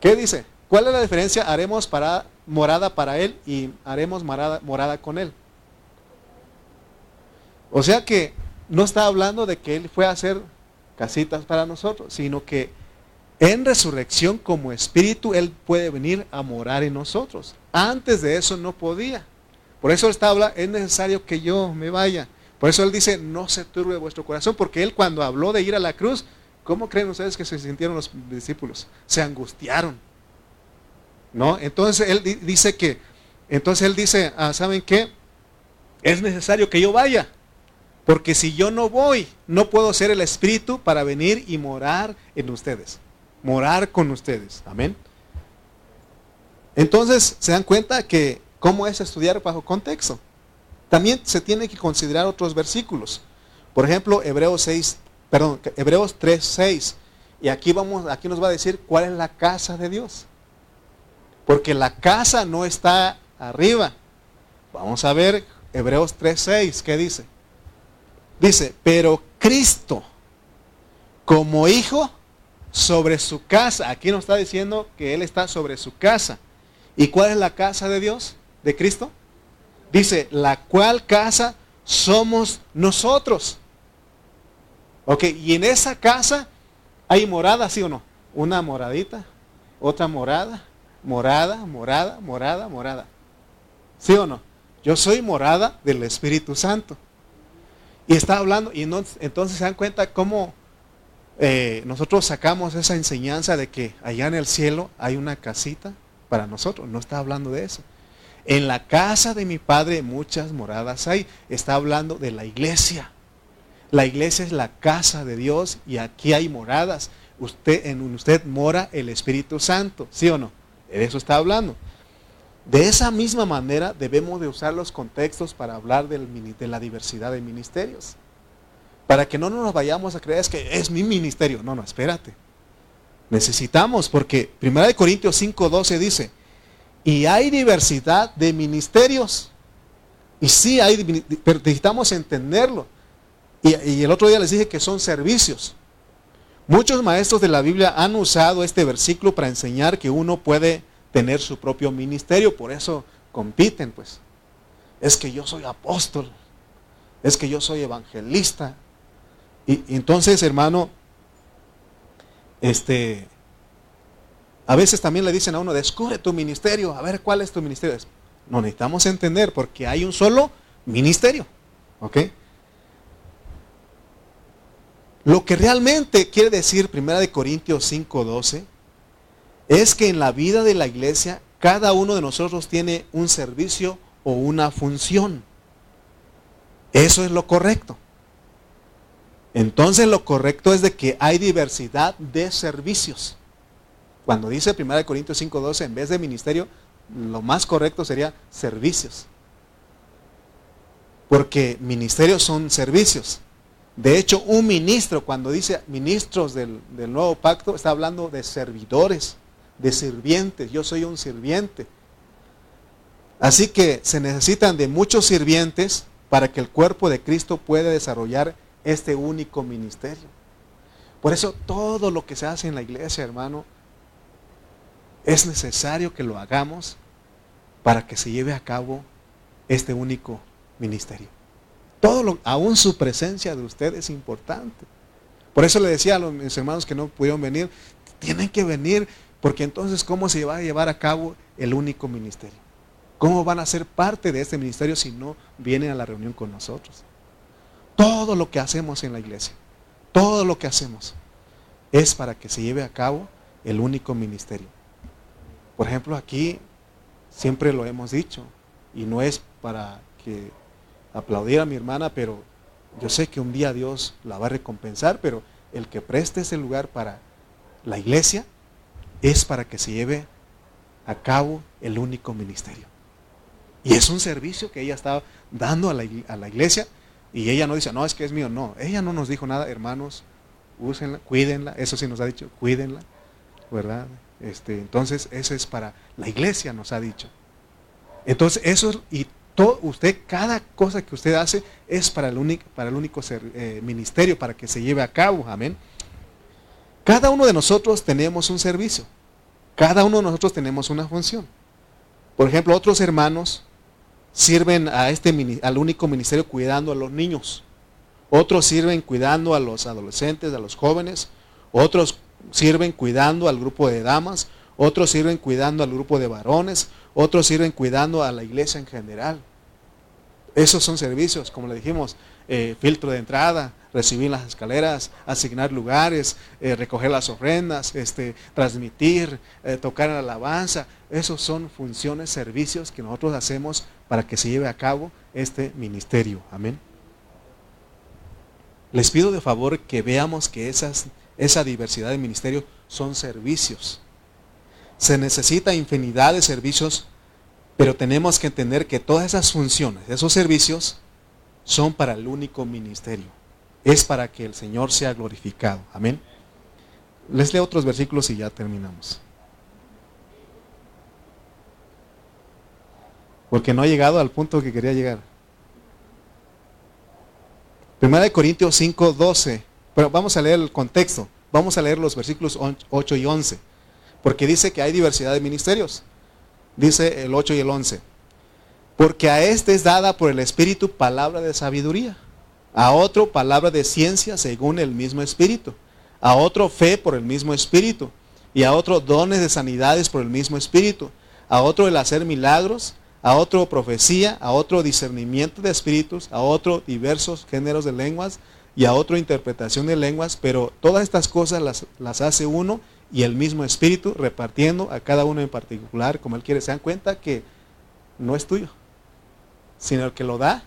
¿Qué dice? ¿Cuál es la diferencia? Haremos morada para él y haremos morada con él. O sea que no está hablando de que él fue a hacer casitas para nosotros, sino que en resurrección como espíritu, Él puede venir a morar en nosotros. Antes de eso no podía. Por eso está habla, es necesario que yo me vaya. Por eso Él dice, no se turbe vuestro corazón, porque Él cuando habló de ir a la cruz, ¿cómo creen ustedes que se sintieron los discípulos? Se angustiaron. ¿No? Entonces Él dice que, entonces Él dice, ah, ¿saben qué? Es necesario que yo vaya. Porque si yo no voy, no puedo ser el Espíritu para venir y morar en ustedes morar con ustedes. Amén. Entonces, se dan cuenta que cómo es estudiar bajo contexto. También se tiene que considerar otros versículos. Por ejemplo, Hebreos 6, perdón, Hebreos 3, 6. Y aquí vamos, aquí nos va a decir cuál es la casa de Dios. Porque la casa no está arriba. Vamos a ver Hebreos 3, 6, ¿qué dice? Dice, pero Cristo como hijo sobre su casa. Aquí nos está diciendo que Él está sobre su casa. ¿Y cuál es la casa de Dios? ¿De Cristo? Dice, la cual casa somos nosotros. Ok, y en esa casa hay morada, ¿sí o no? una moradita, otra morada, morada, morada, morada, morada. ¿Sí o no? Yo soy morada del Espíritu Santo. Y está hablando, y entonces se dan cuenta cómo eh, nosotros sacamos esa enseñanza de que allá en el cielo hay una casita para nosotros. No está hablando de eso. En la casa de mi padre muchas moradas hay. Está hablando de la iglesia. La iglesia es la casa de Dios y aquí hay moradas. Usted, en usted mora el Espíritu Santo, ¿sí o no? De eso está hablando. De esa misma manera debemos de usar los contextos para hablar de la diversidad de ministerios. Para que no nos vayamos a creer que es mi ministerio. No, no, espérate. Necesitamos, porque 1 Corintios 5:12 dice, y hay diversidad de ministerios. Y sí hay, pero necesitamos entenderlo. Y, el otro día les dije que son servicios. Muchos maestros de la Biblia han usado este versículo para enseñar que uno puede tener su propio ministerio, por eso compiten, pues. Es que yo soy apóstol, es que yo soy evangelista. Y, entonces, hermano, este, a veces también le dicen a uno, descubre tu ministerio, a ver cuál es tu ministerio. No necesitamos entender porque hay un solo ministerio. ¿Ok? Lo que realmente quiere decir 1 Corintios 5:12 es que en la vida de la iglesia cada uno de nosotros tiene un servicio o una función. Eso es lo correcto. Entonces lo correcto es de que hay diversidad de servicios. Cuando dice 1 Corintios 5:12, en vez de ministerio, lo más correcto sería servicios. Porque ministerios son servicios. De hecho, un ministro, cuando dice ministros del, del nuevo pacto, está hablando de servidores de sirvientes. Yo soy un sirviente. Así que se necesitan de muchos sirvientes para que el cuerpo de Cristo pueda desarrollar este único ministerio. Por eso todo lo que se hace en la iglesia, hermano, es necesario que lo hagamos para que se lleve a cabo este único ministerio. Todo lo, aún su presencia de usted es importante. Por eso le decía a los mis hermanos que no pudieron venir, tienen que venir porque entonces, ¿cómo se va a llevar a cabo el único ministerio? ¿Cómo van a ser parte de este ministerio si no vienen a la reunión con nosotros? Todo lo que hacemos en la iglesia, todo lo que hacemos es para que se lleve a cabo el único ministerio. Por ejemplo, aquí siempre lo hemos dicho, y no es para que aplaudir a mi hermana, pero yo sé que un día Dios la va a recompensar, pero el que preste ese lugar para la iglesia es para que se lleve a cabo el único ministerio. Y es un servicio que ella está dando a la, iglesia y ella no dice, no, es que es mío, no. Ella no nos dijo nada, hermanos, úsenla, cuídenla, eso sí nos ha dicho, cuídenla, ¿verdad? Este, entonces, eso es para la iglesia, nos ha dicho. Entonces, eso y todo, usted, cada cosa que usted hace es para el único, para el único eh, ministerio, para que se lleve a cabo, amén. Cada uno de nosotros tenemos un servicio. Cada uno de nosotros tenemos una función. Por ejemplo, otros hermanos sirven a este, al único ministerio cuidando a los niños. Otros sirven cuidando a los adolescentes, a los jóvenes. Otros sirven cuidando al grupo de damas. Otros sirven cuidando al grupo de varones. Otros sirven cuidando a la iglesia en general. Esos son servicios, como le dijimos, eh, filtro de entrada, recibir las escaleras, asignar lugares, eh, recoger las ofrendas, este, transmitir, eh, tocar la alabanza. Esos son funciones, servicios que nosotros hacemos para que se lleve a cabo este ministerio. Amén. Les pido de favor que veamos que esas, esa diversidad de ministerios son servicios. Se necesita infinidad de servicios, pero tenemos que entender que todas esas funciones, esos servicios, son para el único ministerio es para que el Señor sea glorificado. Amén. Les leo otros versículos y ya terminamos. Porque no ha llegado al punto que quería llegar. Primera de Corintios 5, 12. Pero vamos a leer el contexto. Vamos a leer los versículos 8 y 11. Porque dice que hay diversidad de ministerios. Dice el 8 y el 11. Porque a este es dada por el Espíritu palabra de sabiduría a otro palabra de ciencia según el mismo espíritu, a otro fe por el mismo espíritu, y a otro dones de sanidades por el mismo Espíritu, a otro el hacer milagros, a otro profecía, a otro discernimiento de espíritus, a otro diversos géneros de lenguas y a otro interpretación de lenguas, pero todas estas cosas las, las hace uno y el mismo Espíritu repartiendo a cada uno en particular como Él quiere. Se dan cuenta que no es tuyo, sino el que lo da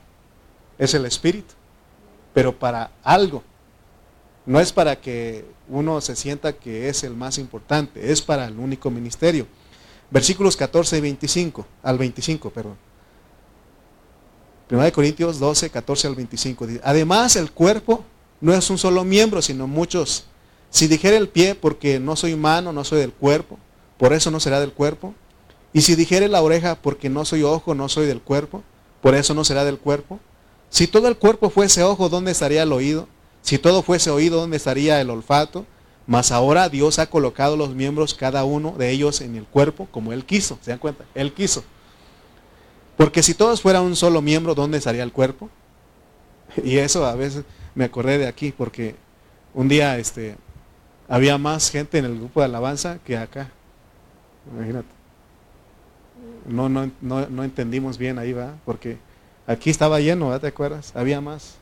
es el Espíritu, pero para algo. No es para que uno se sienta que es el más importante, es para el único ministerio. Versículos 14 y 25, al 25, perdón. 1 Corintios 12, 14 al 25. Además, el cuerpo no es un solo miembro, sino muchos. Si dijera el pie, porque no soy mano, no soy del cuerpo, por eso no será del cuerpo. Y si dijere la oreja, porque no soy ojo, no soy del cuerpo, por eso no será del cuerpo. Si todo el cuerpo fuese ojo, ¿dónde estaría el oído? Si todo fuese oído, ¿dónde estaría el olfato? Mas ahora Dios ha colocado los miembros, cada uno de ellos, en el cuerpo como Él quiso. ¿Se dan cuenta? Él quiso. Porque si todos fueran un solo miembro, ¿dónde estaría el cuerpo? Y eso a veces me acordé de aquí, porque un día este, había más gente en el grupo de alabanza que acá. Imagínate. No, no, no, no entendimos bien ahí, va, porque aquí estaba lleno, ¿te acuerdas? Había más.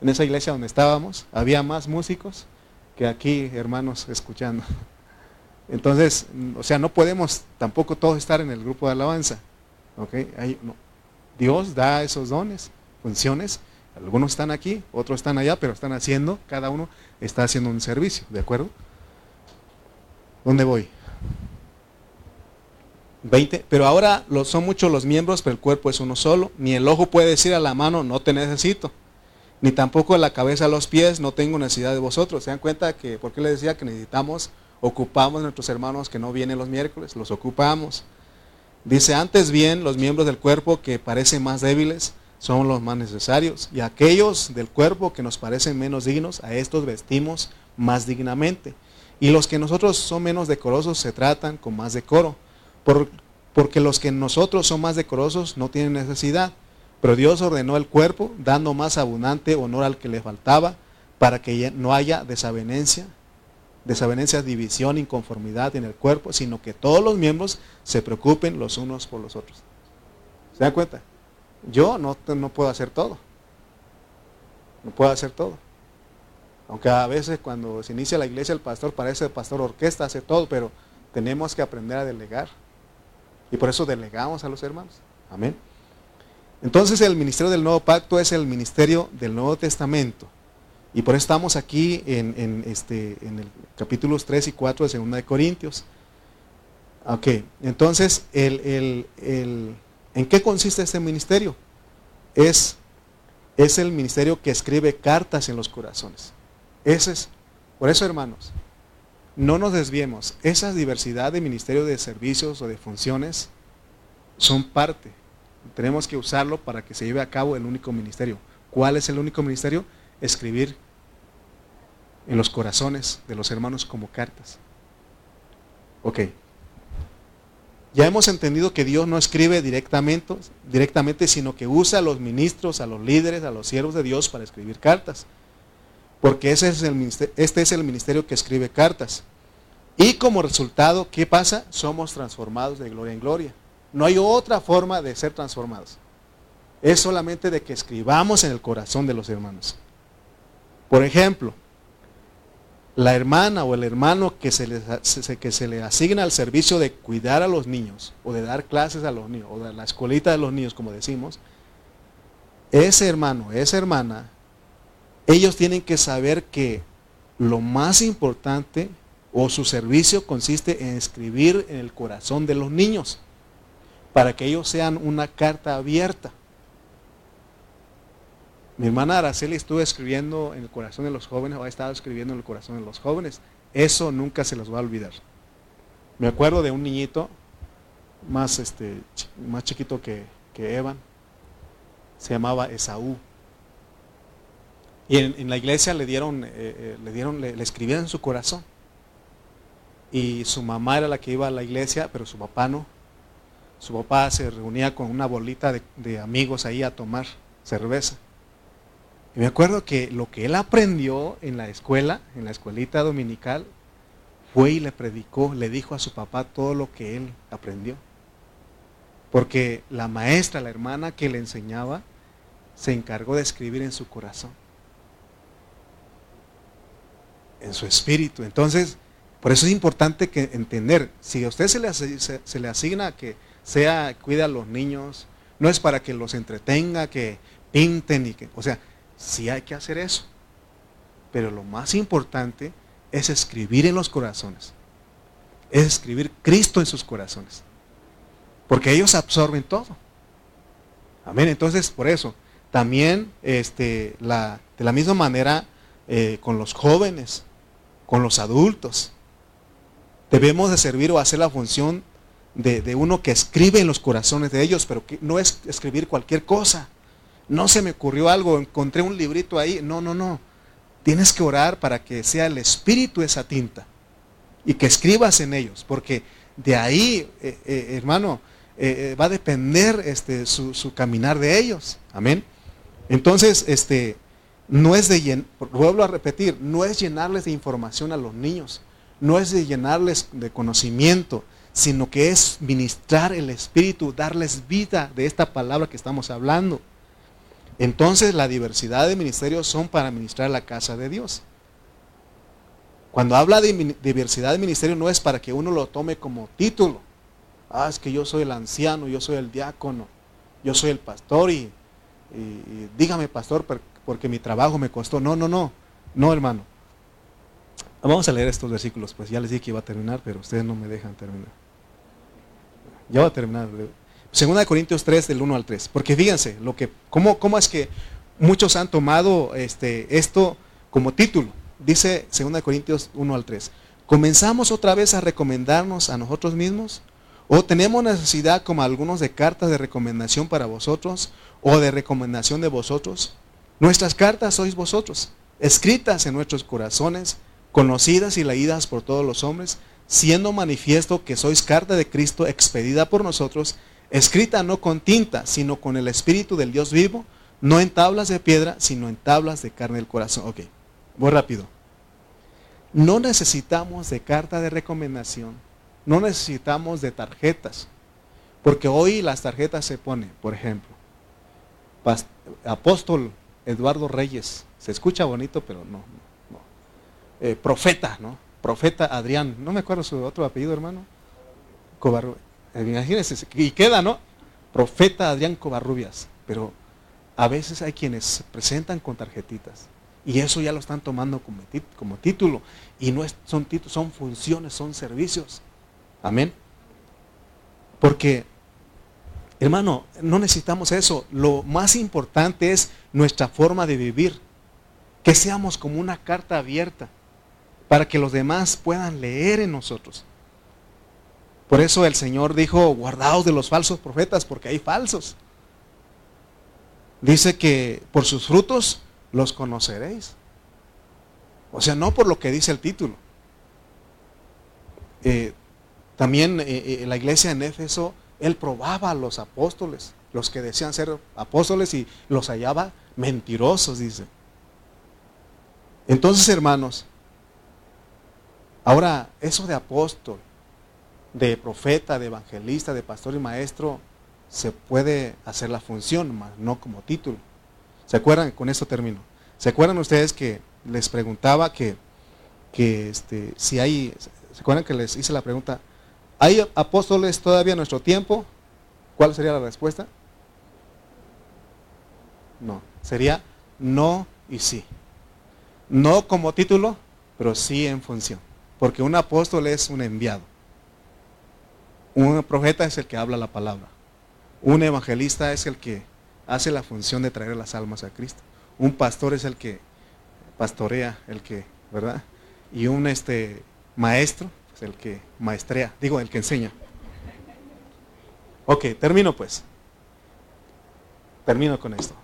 En esa iglesia donde estábamos, había más músicos que aquí, hermanos, escuchando. Entonces, o sea, no podemos tampoco todos estar en el grupo de alabanza. Dios da esos dones, funciones. Algunos están aquí, otros están allá, pero están haciendo, cada uno está haciendo un servicio, ¿de acuerdo? ¿Dónde voy? 20. Pero ahora son muchos los miembros, pero el cuerpo es uno solo. Ni el ojo puede decir a la mano, no te necesito ni tampoco la cabeza a los pies, no tengo necesidad de vosotros. Se dan cuenta que, ¿por qué les decía que necesitamos, ocupamos a nuestros hermanos que no vienen los miércoles? Los ocupamos. Dice, antes bien, los miembros del cuerpo que parecen más débiles son los más necesarios. Y aquellos del cuerpo que nos parecen menos dignos, a estos vestimos más dignamente. Y los que nosotros son menos decorosos se tratan con más decoro. Porque los que nosotros son más decorosos no tienen necesidad pero Dios ordenó el cuerpo, dando más abundante honor al que le faltaba, para que no haya desavenencia, desavenencia, división, inconformidad en el cuerpo, sino que todos los miembros se preocupen los unos por los otros. ¿Se dan cuenta? Yo no, no puedo hacer todo. No puedo hacer todo. Aunque a veces cuando se inicia la iglesia el pastor parece el pastor orquesta, hace todo, pero tenemos que aprender a delegar. Y por eso delegamos a los hermanos. Amén. Entonces el ministerio del nuevo pacto es el ministerio del Nuevo Testamento. Y por eso estamos aquí en, este, en el capítulos 3 y 4 de 2 de Corintios. Ok, entonces, el, ¿en qué consiste este ministerio? Es, es el ministerio que escribe cartas en los corazones. Ese es, por eso hermanos, no nos desviemos. Esa diversidad de ministerio de servicios o de funciones son parte tenemos que usarlo para que se lleve a cabo el único ministerio. ¿Cuál es el único ministerio? Escribir en los corazones de los hermanos como cartas. Ok. Ya hemos entendido que Dios no escribe directamente, directamente, sino que usa a los ministros, a los líderes, a los siervos de Dios para escribir cartas. Porque ese es el este es el ministerio que escribe cartas. Y como resultado, ¿qué pasa? Somos transformados de gloria en gloria. No hay otra forma de ser transformados. Es solamente de que escribamos en el corazón de los hermanos. Por ejemplo, la hermana o el hermano que se, le, que se le asigna al servicio de cuidar a los niños o de dar clases a los niños o de la escuelita de los niños, como decimos, ese hermano, esa hermana, ellos tienen que saber que lo más importante o su servicio consiste en escribir en el corazón de los niños para que ellos sean una carta abierta. Mi hermana Araceli estuvo escribiendo en el corazón de los jóvenes, o ha estado escribiendo en el corazón de los jóvenes. Eso nunca se los va a olvidar. Me acuerdo de un niñito más, este, más chiquito que, Evan, se llamaba Esaú. Y en, la iglesia le dieron, eh, eh, le dieron, le, escribían en su corazón. Y su mamá era la que iba a la iglesia, pero su papá no su papá se reunía con una bolita de, amigos ahí a tomar cerveza. Y me acuerdo que lo que él aprendió en la escuela, en la escuelita dominical, fue y le predicó, le dijo a su papá todo lo que él aprendió. Porque la maestra, la hermana que le enseñaba, se encargó de escribir en su corazón, en su espíritu. Entonces, por eso es importante que entender, si a usted se le, se, le asigna que sea, cuide a los niños, no es para que los entretenga, que pinten y que, o sea, sí hay que hacer eso. Pero lo más importante es escribir en los corazones. Es escribir Cristo en sus corazones. Porque ellos absorben todo. Amén. Entonces, por eso, también este, la, de la misma manera eh, con los jóvenes, con los adultos, debemos de servir o hacer la función de, de, uno que escribe en los corazones de ellos, pero que no es escribir cualquier cosa. No se me ocurrió algo, encontré un librito ahí. No, no, no. Tienes que orar para que sea el espíritu esa tinta y que escribas en ellos, porque de ahí, eh, eh, hermano, va a depender este, su, su caminar de ellos. Amén. Entonces, este, no es de, vuelvo a repetir, no es llenarles de información a los niños, no es de llenarles de conocimiento, sino que es ministrar el Espíritu, darles vida de esta palabra que estamos hablando. Entonces la diversidad de ministerios son para ministrar la casa de Dios. Cuando habla de diversidad de ministerio no es para que uno lo tome como título. Ah, es que yo soy el anciano, yo soy el diácono, yo soy el pastor y y, dígame, pastor, porque mi trabajo me costó. No, no, no, no, hermano. Vamos a leer estos versículos, pues ya les dije que iba a terminar, pero ustedes no me dejan terminar. Ya va a terminar. Segunda de Corintios 3, del 1 al 3. Porque fíjense, lo que, cómo, cómo es que muchos han tomado este, esto como título. Dice Segunda de Corintios 1 al 3. ¿Comenzamos otra vez a recomendarnos a nosotros mismos? ¿O tenemos necesidad, como algunos, de cartas de recomendación para vosotros? o de recomendación de vosotros. Nuestras cartas sois vosotros, escritas en nuestros corazones, conocidas y leídas por todos los hombres, siendo manifiesto que sois carta de Cristo expedida por nosotros, escrita no con tinta, sino con el Espíritu del Dios vivo, no en tablas de piedra, sino en tablas de carne del corazón. Ok, voy rápido. No necesitamos de carta de recomendación, no necesitamos de tarjetas, porque hoy las tarjetas se ponen, por ejemplo, apóstol Eduardo Reyes. Se escucha bonito, pero no. no. Eh, profeta, ¿no? Profeta Adrián. No me acuerdo su otro apellido, hermano. Covarrubias. Eh, imagínense, y queda, ¿no? Profeta Adrián Covarrubias. Pero a veces hay quienes se presentan con tarjetitas. Y eso ya lo están tomando como, como título. Y no es, son títulos, son funciones, son servicios. Amén. Porque Hermano, no necesitamos eso. Lo más importante es nuestra forma de vivir. Que seamos como una carta abierta para que los demás puedan leer en nosotros. Por eso el Señor dijo, guardaos de los falsos profetas, porque hay falsos. Dice que por sus frutos los conoceréis. O sea, no por lo que dice el título. Eh, también eh, eh, la iglesia en Éfeso él probaba a los apóstoles, los que decían ser apóstoles y los hallaba mentirosos, dice. Entonces, hermanos, ahora eso de apóstol, de profeta, de evangelista, de pastor y maestro, se puede hacer la función, no como título. ¿Se acuerdan? Con esto termino. ¿Se acuerdan ustedes que les preguntaba que, que este, si hay, ¿se acuerdan que les hice la pregunta? ¿Hay apóstoles todavía en nuestro tiempo? ¿Cuál sería la respuesta? No, sería no y sí. No como título, pero sí en función. Porque un apóstol es un enviado. Un profeta es el que habla la palabra. Un evangelista es el que hace la función de traer las almas a Cristo. Un pastor es el que pastorea, el que, ¿verdad? Y un este maestro el que maestrea, digo, el que enseña. Ok, termino pues. Termino con esto.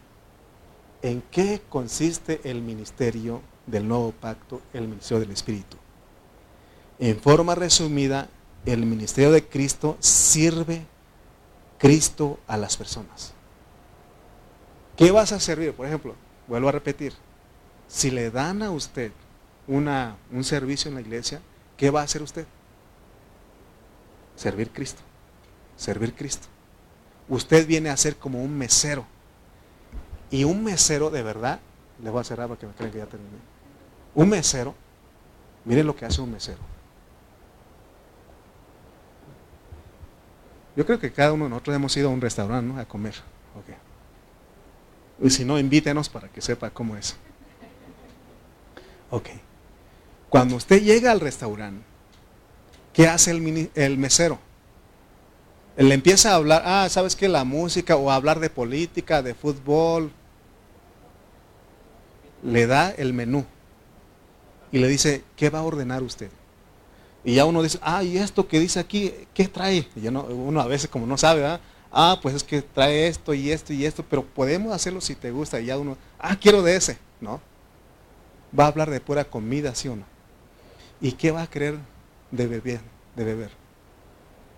¿En qué consiste el ministerio del nuevo pacto, el ministerio del Espíritu? En forma resumida, el ministerio de Cristo sirve Cristo a las personas. ¿Qué vas a servir? Por ejemplo, vuelvo a repetir, si le dan a usted una, un servicio en la iglesia, ¿qué va a hacer usted? Servir Cristo. Servir Cristo. Usted viene a ser como un mesero. Y un mesero de verdad, le voy a cerrar para que me crean que ya terminé. Un mesero, miren lo que hace un mesero. Yo creo que cada uno de nosotros hemos ido a un restaurante a comer. Y si no, invítenos para que sepa cómo es. Ok. Cuando usted llega al restaurante, ¿qué hace el, mesero? Él empieza a hablar, ah, ¿sabes qué? La música, o hablar de política, de fútbol. Le da el menú y le dice, ¿qué va a ordenar usted? Y ya uno dice, ah, ¿y esto que dice aquí, qué trae? Y no, uno a veces como no sabe, ah, pues es que trae esto y esto y esto, pero podemos hacerlo si te gusta. Y ya uno, ah, quiero de ese, ¿no? Va a hablar de pura comida, ¿sí o no? ¿Y qué va a querer de beber? De beber?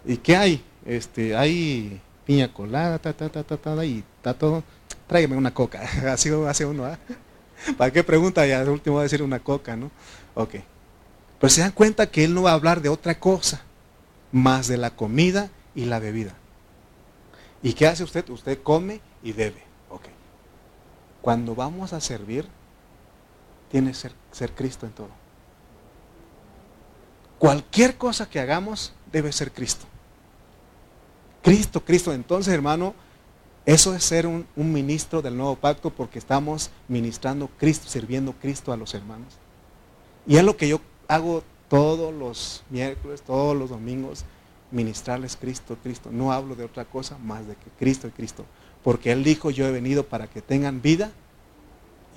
¿Y qué hay? Este, hay piña colada, ta, ta, ta, ta, ta, y está todo. Tráigame una coca. Así hace uno, ¿ah? ¿Para qué pregunta? Ya al último va a decir una coca, ¿no? Ok. Pero se dan cuenta que él no va a hablar de otra cosa más de la comida y la bebida. ¿Y qué hace usted? Usted come y bebe. Ok. Cuando vamos a servir, tiene que ser, ser Cristo en todo. Cualquier cosa que hagamos debe ser Cristo. Cristo, Cristo. Entonces, hermano, eso es ser un, ministro del nuevo pacto porque estamos ministrando Cristo, sirviendo Cristo a los hermanos. Y es lo que yo hago todos los miércoles, todos los domingos ministrarles Cristo, Cristo. No hablo de otra cosa más de que Cristo y Cristo. Porque Él dijo, yo he venido para que tengan vida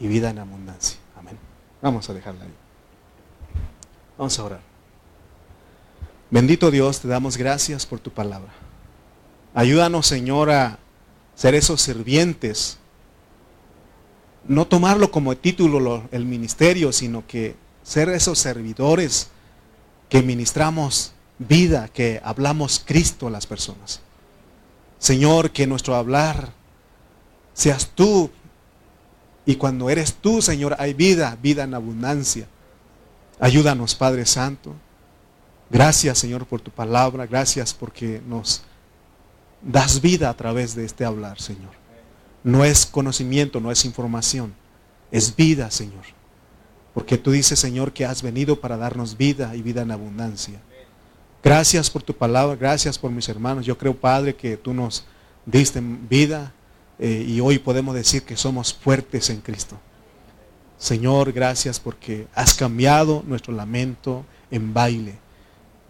y vida en abundancia. Amén. Vamos a dejarla ahí. Vamos a orar. Bendito Dios, te damos gracias por tu palabra. Ayúdanos, Señor, a ser esos sirvientes. No tomarlo como título el ministerio, sino que ser esos servidores que ministramos vida que hablamos Cristo a las personas. Señor, que nuestro hablar seas tú. Y cuando eres tú, Señor, hay vida, vida en abundancia. Ayúdanos, Padre Santo. Gracias, Señor, por tu palabra. Gracias porque nos das vida a través de este hablar, Señor. No es conocimiento, no es información. Es vida, Señor. Porque tú dices, Señor, que has venido para darnos vida y vida en abundancia. Gracias por tu palabra, gracias por mis hermanos. Yo creo, Padre, que tú nos diste vida eh, y hoy podemos decir que somos fuertes en Cristo. Señor, gracias porque has cambiado nuestro lamento en baile.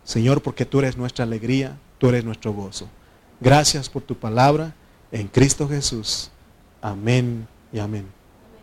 Señor, porque tú eres nuestra alegría, tú eres nuestro gozo. Gracias por tu palabra en Cristo Jesús. Amén y amén.